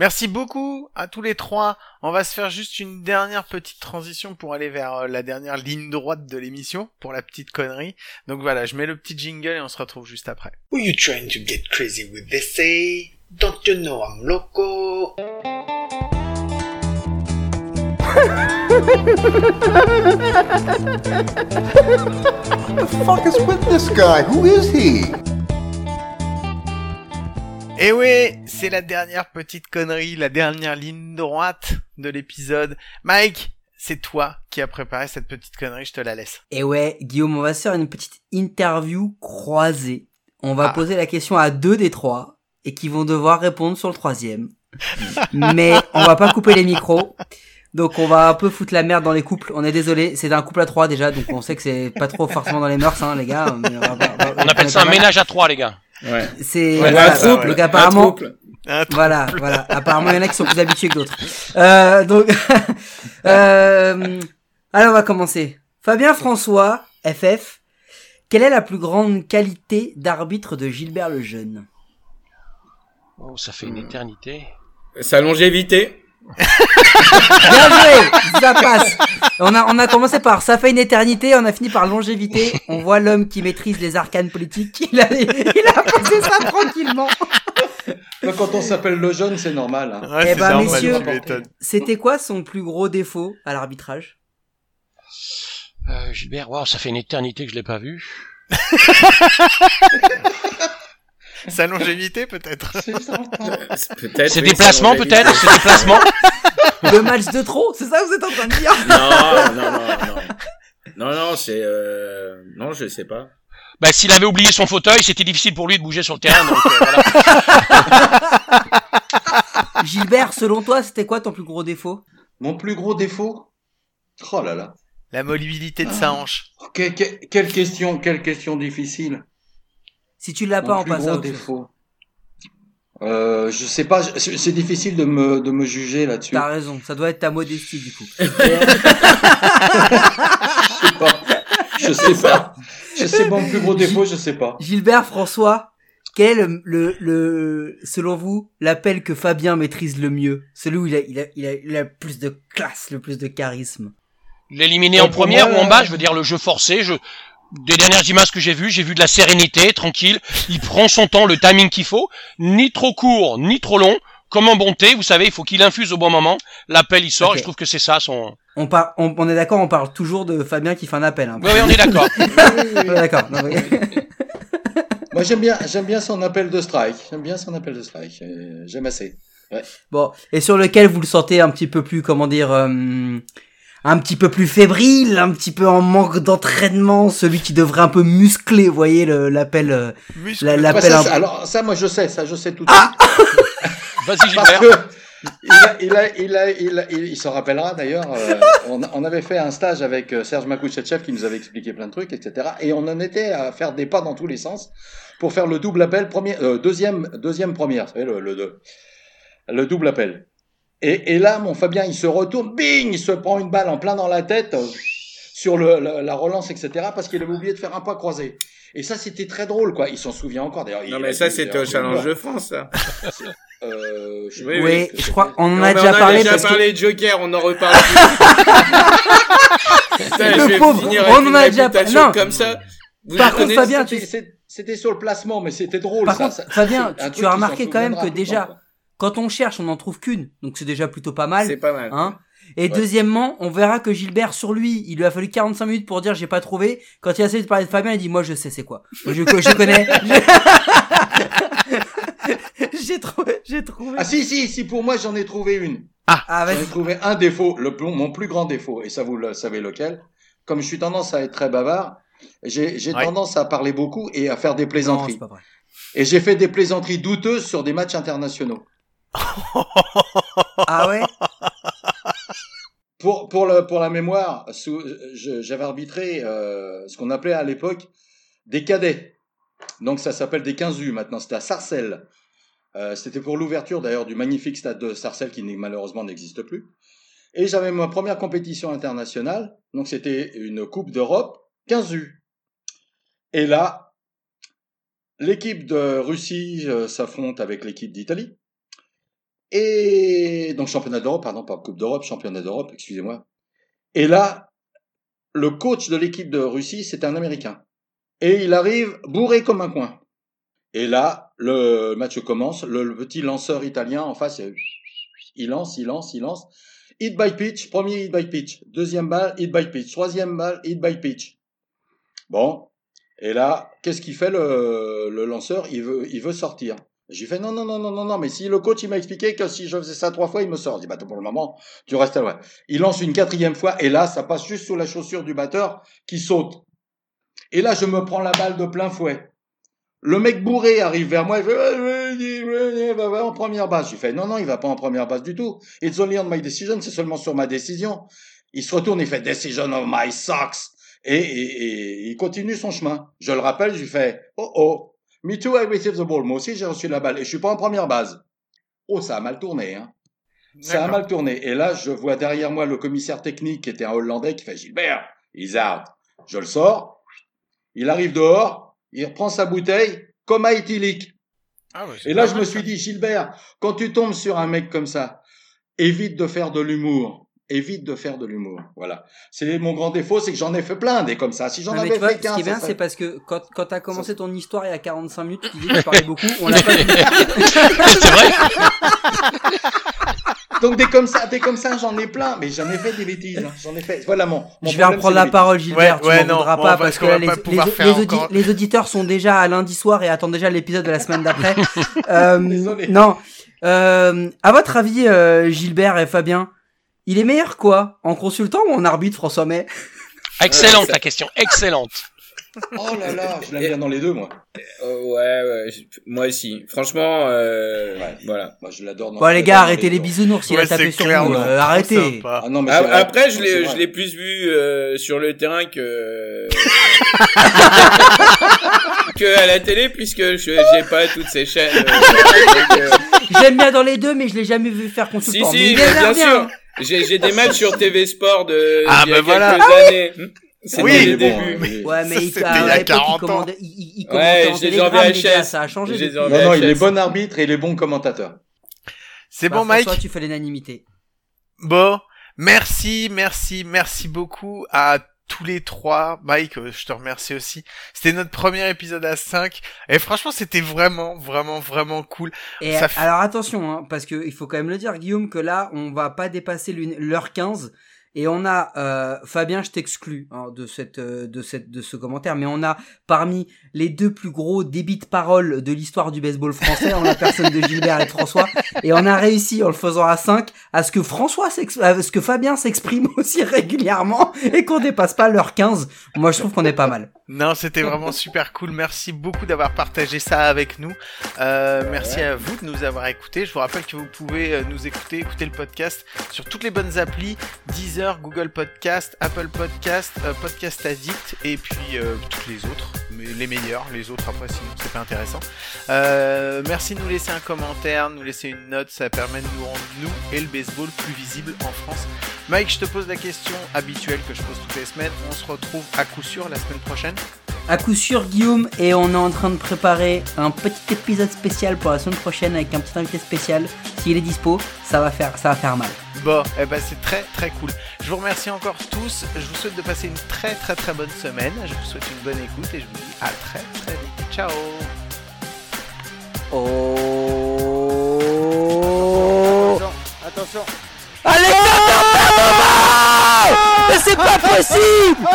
Merci beaucoup à tous les trois. On va se faire juste une dernière petite transition pour aller vers euh, la dernière ligne droite de l'émission pour la petite connerie. Donc voilà, je mets le petit jingle et on se retrouve juste après. You trying to get crazy with? This, say? Don't you know I'm loco? fuck is with this guy? Who is he? Et oui, c'est la dernière petite connerie, la dernière ligne droite de l'épisode. Mike, c'est toi qui as préparé cette petite connerie, je te la laisse. Et ouais, Guillaume, on va se faire une petite interview croisée. On va Ah. poser la question à deux des trois et qui vont devoir répondre sur le troisième. Mais on va pas couper les micros. Donc on va un peu foutre la merde dans les couples. On est désolé, c'est un couple à trois déjà, donc on sait que c'est pas trop forcément dans les mœurs, hein, les gars. mais on va- on va- On appelle ça un ménage à trois, les gars. Ouais. C'est Ouais, voilà, donc apparemment, voilà, voilà. Apparemment, il y en a qui sont plus habitués que d'autres. Euh, donc, euh, alors on va commencer. Fabien François, FF. Quelle est la plus grande qualité d'arbitre de Gilbert le Jeune? Oh, ça fait une éternité. Sa longévité. Bien joué, ça passe. On a, on a commencé par ça fait une éternité, on a fini par longévité. On voit l'homme qui maîtrise les arcanes politiques. Il a, il a posé ça tranquillement. Quand on s'appelle le jeune, c'est normal. hein. Ouais, Eh ben, normal, messieurs. C'était quoi son plus gros défaut à l'arbitrage? Euh, Gilbert, waouh, ça fait une éternité que je l'ai pas vu. Sa longévité, peut-être. Peut-être. Ses oui, déplacements, peut-être dit. Ses déplacements Le match de trop, c'est ça que vous êtes en train de dire? Non, non, non, non. Non, non, c'est... Euh... Non, je sais pas. Bah, s'il avait oublié son fauteuil, c'était difficile pour lui de bouger sur le terrain. Donc, euh, voilà. Gilbert, selon toi, c'était quoi ton plus gros défaut? Mon plus gros défaut? Oh là là. La mobilité de sa hanche. Que- que- quelle question, quelle question difficile. Si tu l'as pas, autre chose. défaut. Euh, je sais pas, je- c'est difficile de me, de me juger là-dessus. T'as raison, ça doit être ta modestie du coup. Je sais pas. Je sais mon plus gros défaut, je sais pas. Gilbert, François, quel est le, le, le- selon vous, l'appel que Fabien maîtrise le mieux? Celui où il a, il a, il a, il a le plus de classe, le plus de charisme. L'éliminer en première moi, ou en bas, euh, je veux dire le jeu forcé. Je... Des dernières images que j'ai vues, j'ai vu de la sérénité, tranquille. Il prend son temps, le timing qu'il faut, ni trop court, ni trop long. Comme en bonté, vous savez, il faut qu'il infuse au bon moment. L'appel, il sort, et je trouve que c'est ça son... On, par, on, on est d'accord, on parle toujours de Fabien qui fait un appel. Hein. Oui, oui, on est d'accord. D'accord. non, mais- Moi, j'aime bien, j'aime bien son appel de strike. J'aime bien son appel de strike. Euh, J'aime assez. Bon, et sur lequel vous le sentez un petit peu plus, comment dire, euh, un petit peu plus fébrile, un petit peu en manque d'entraînement, celui qui devrait un peu muscler, vous voyez, le- l'appel, euh, Bah, l'appel ça, un ça- alors, ça, moi, je sais, ça, je sais tout de Ah suite. Vas-y, Parce Gilbert. que il, a, il, a, il, a, il, a- il- il s'en rappellera d'ailleurs. euh, on, on avait fait un stage avec euh, Serge Makouchetchev qui nous avait expliqué plein de trucs, etc. Et on en était à faire des pas dans tous les sens pour faire le double appel, premier, euh, deuxième, deuxième première, vous savez, le, le, le, le double appel. Et, et là, mon Fabien, il se retourne, bing, il se prend une balle en plein dans la tête euh, sur le, la, la relance, etc. Parce qu'il avait oublié de faire un pas croisé. Et ça, c'était très drôle, quoi. Il s'en souvient encore d'ailleurs. Non, mais a ça, c'était au dû Challenge de France, ça. Euh, je Oui, je crois, on en a déjà on a parlé déjà parce que parlé de Joker, on en reparle plus. Putain, Le je vais pauvre, finir on avec en a déjà non. comme ça. Vous Par le contre, Fabien, tu- C'était- sur le placement, mais c'était drôle. Par ça, contre, ça- Fabien, tu, as remarqué quand même que le déjà. Quand on cherche, on n'en trouve qu'une, donc c'est déjà plutôt pas mal. C'est pas mal. Hein et deuxièmement, on verra que Gilbert, sur lui, il lui a fallu 45 minutes pour dire j'ai pas trouvé. Quand il a essayé de parler de Fabien, il dit moi je sais c'est quoi. Je, je connais. j'ai trouvé, j'ai trouvé. Ah si, si, si, pour moi j'en ai trouvé une. Ah, J'en ai trouvé un défaut, le, mon plus grand défaut, et ça vous le savez lequel. Comme je suis tendance à être très bavard, j'ai Ouais. tendance à parler beaucoup et à faire des Non, plaisanteries. c'est pas vrai. et j'ai fait des plaisanteries douteuses sur des matchs internationaux. Ah ouais? Pour, la mémoire, j'avais arbitré euh, ce qu'on appelait à l'époque des cadets. Donc ça s'appelle des 15 U maintenant. C'était à Sarcelles. Euh, C'était pour l'ouverture d'ailleurs du magnifique stade de Sarcelles qui malheureusement n'existe plus. Et j'avais ma première compétition internationale. Donc c'était une Coupe d'Europe 15 U. Et là, l'équipe de Russie euh, s'affronte avec l'équipe d'Italie. Et donc championnat d'Europe, pardon, pas Coupe d'Europe, championnat d'Europe, excusez-moi. Et là, le coach de l'équipe de Russie, c'est un Américain. Et il arrive bourré comme un coin. Et là, le match commence. Le, petit lanceur italien en face, il- il lance, il lance, il lance. Hit by pitch, premier hit by pitch. Deuxième balle, hit by pitch. Troisième balle, hit by pitch. Bon. Et là, qu'est-ce qu'il fait le, le lanceur? Il veut, il veut sortir. J'ai fait non, non, non, non, non, non, mais si le coach il m'a expliqué que si je faisais ça trois fois, il me sort. Je dis bah pour le moment, tu restes loin. Il lance une quatrième fois et là, ça passe juste sous la chaussure du batteur qui saute. Et là, je me prends la balle de plein fouet. Le mec bourré arrive vers moi, il fait va en première base. J'ai fait non, non, il va pas en première base du tout. It's only on my decision, c'est seulement sur ma décision. Il se retourne, il fait decision of my socks. Et, et, et il continue son chemin. Je le rappelle, je lui fais oh oh. Me too, I received the ball. Moi aussi, j'ai reçu la balle et je suis pas en première base. Oh, ça a mal tourné, hein. Ça a mal tourné. Et là, je vois derrière moi le commissaire technique qui était un Hollandais qui fait Gilbert, he's out. Je le sors. Il arrive dehors. Il reprend sa bouteille comme à éthylique. Ah ouais, c'est Et là, je me suis dit, Gilbert, quand tu tombes sur un mec comme ça, évite de faire de l'humour. Évite de faire de l'humour. Voilà. C'est mon grand défaut, c'est que j'en ai fait plein des comme ça. Si j'en avais tu vois, fait ce 15, qui est bien, c'est parce que quand, quand t'as commencé ton histoire il y a 45 minutes, tu disais que tu parlais beaucoup, on l'a pas vu. C'est vrai. Donc des comme ça, des comme ça, j'en ai plein, mais j'en ai fait des bêtises. hein. J'en ai fait. Voilà mon. mon Je vais reprendre la parole, Gilbert. Ouais, ouais, tu m'en non, voudras bon, pas parce que les, pas les- les faire audi- encore- les auditeurs sont déjà à lundi soir et attendent déjà l'épisode de la semaine d'après. Euh, non. Euh, à votre avis, euh, Gilbert et Fabien, il est meilleur quoi? En consultant ou en arbitre, François May? Excellente la question, excellente. Oh là là, je l'aime bien dans les deux, moi. Oh, ouais, ouais, je- moi aussi. Franchement, euh, Ouais. voilà. Moi, je l'adore. dans- Bon les gars, dans arrêtez les deux. bisounours, il Ouais, a tapé c'est sur clair, non, euh, arrêtez. sympa. Ah non, mais Ah, c'est vrai. Après, je C'est l'ai, vrai. je l'ai plus vu euh, sur le terrain que que à la télé, puisque je j'ai pas toutes ces chaînes. euh, donc, euh, J'aime bien dans les deux, mais je l'ai jamais vu faire si consultant. mais si, il mais a l'air bien sûr. J'ai j'ai des matchs sur TV Sport de Ah, d'il y a bah voilà. quelques années. Hmm. C'était Oui, les il bon, débuts. il Ouais, mais Ça, il, c'était à il y a l'époque, 40 il ans. il, il, il Ouais, en télégramme, les gars, ça a changé. Depuis. Non, non, il est bon arbitre et il est bon commentateur. C'est Bah, bon, Mike François, tu fais l'unanimité. Bon, merci, merci, merci beaucoup à tous les trois. Mike, euh, je te remercie aussi. C'était notre premier épisode à 5. Et franchement, c'était vraiment, vraiment, vraiment cool. Et Ça fait- alors attention, hein, parce que il faut quand même le dire, Guillaume, que là, on va pas dépasser l'une- l'heure 15. Et on a euh, Fabien, je t'exclus hein, de cette euh, de cette de ce commentaire, mais on a parmi les deux plus gros débits de parole de l'histoire du baseball français, en la personne de Gilbert et de François, et on a réussi en le faisant à 5 à ce que François s'ex- à ce que Fabien s'exprime aussi régulièrement et qu'on dépasse pas l'heure 15. Moi, je trouve qu'on est pas mal. Non, c'était vraiment super cool. Merci beaucoup d'avoir partagé ça avec nous. Euh, merci à vous de nous avoir écoutés. Je vous rappelle que vous pouvez euh, nous écouter, écouter le podcast sur toutes les bonnes applis Deezer, Google Podcast, Apple Podcast, euh, Podcast Addict et puis euh, toutes les autres, les meilleurs. Les autres après, sinon c'est pas intéressant. Euh, merci de nous laisser un commentaire, de nous laisser une note. Ça permet de nous rendre nous et le baseball plus visible en France. Mike, je te pose la question habituelle que je pose toutes les semaines. On se retrouve à coup sûr la semaine prochaine. À coup sûr, Guillaume, et on est en train de préparer un petit épisode spécial pour la semaine prochaine avec un petit invité spécial. S'il est dispo, ça va faire, ça va faire mal. Bon, eh ben c'est très très cool. Je vous remercie encore tous. Je vous souhaite de passer une très très très bonne semaine. Je vous souhaite une bonne écoute et je vous dis à très très vite. Ciao. Oh Attention. Allez, Mais c'est pas possible.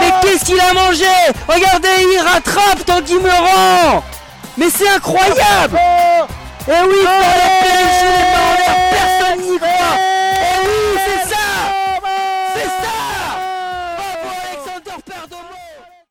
Mais qu'est-ce qu'il a mangé? Regardez, il rattrape Tanguy Meurant. Mais c'est incroyable. Eh oui,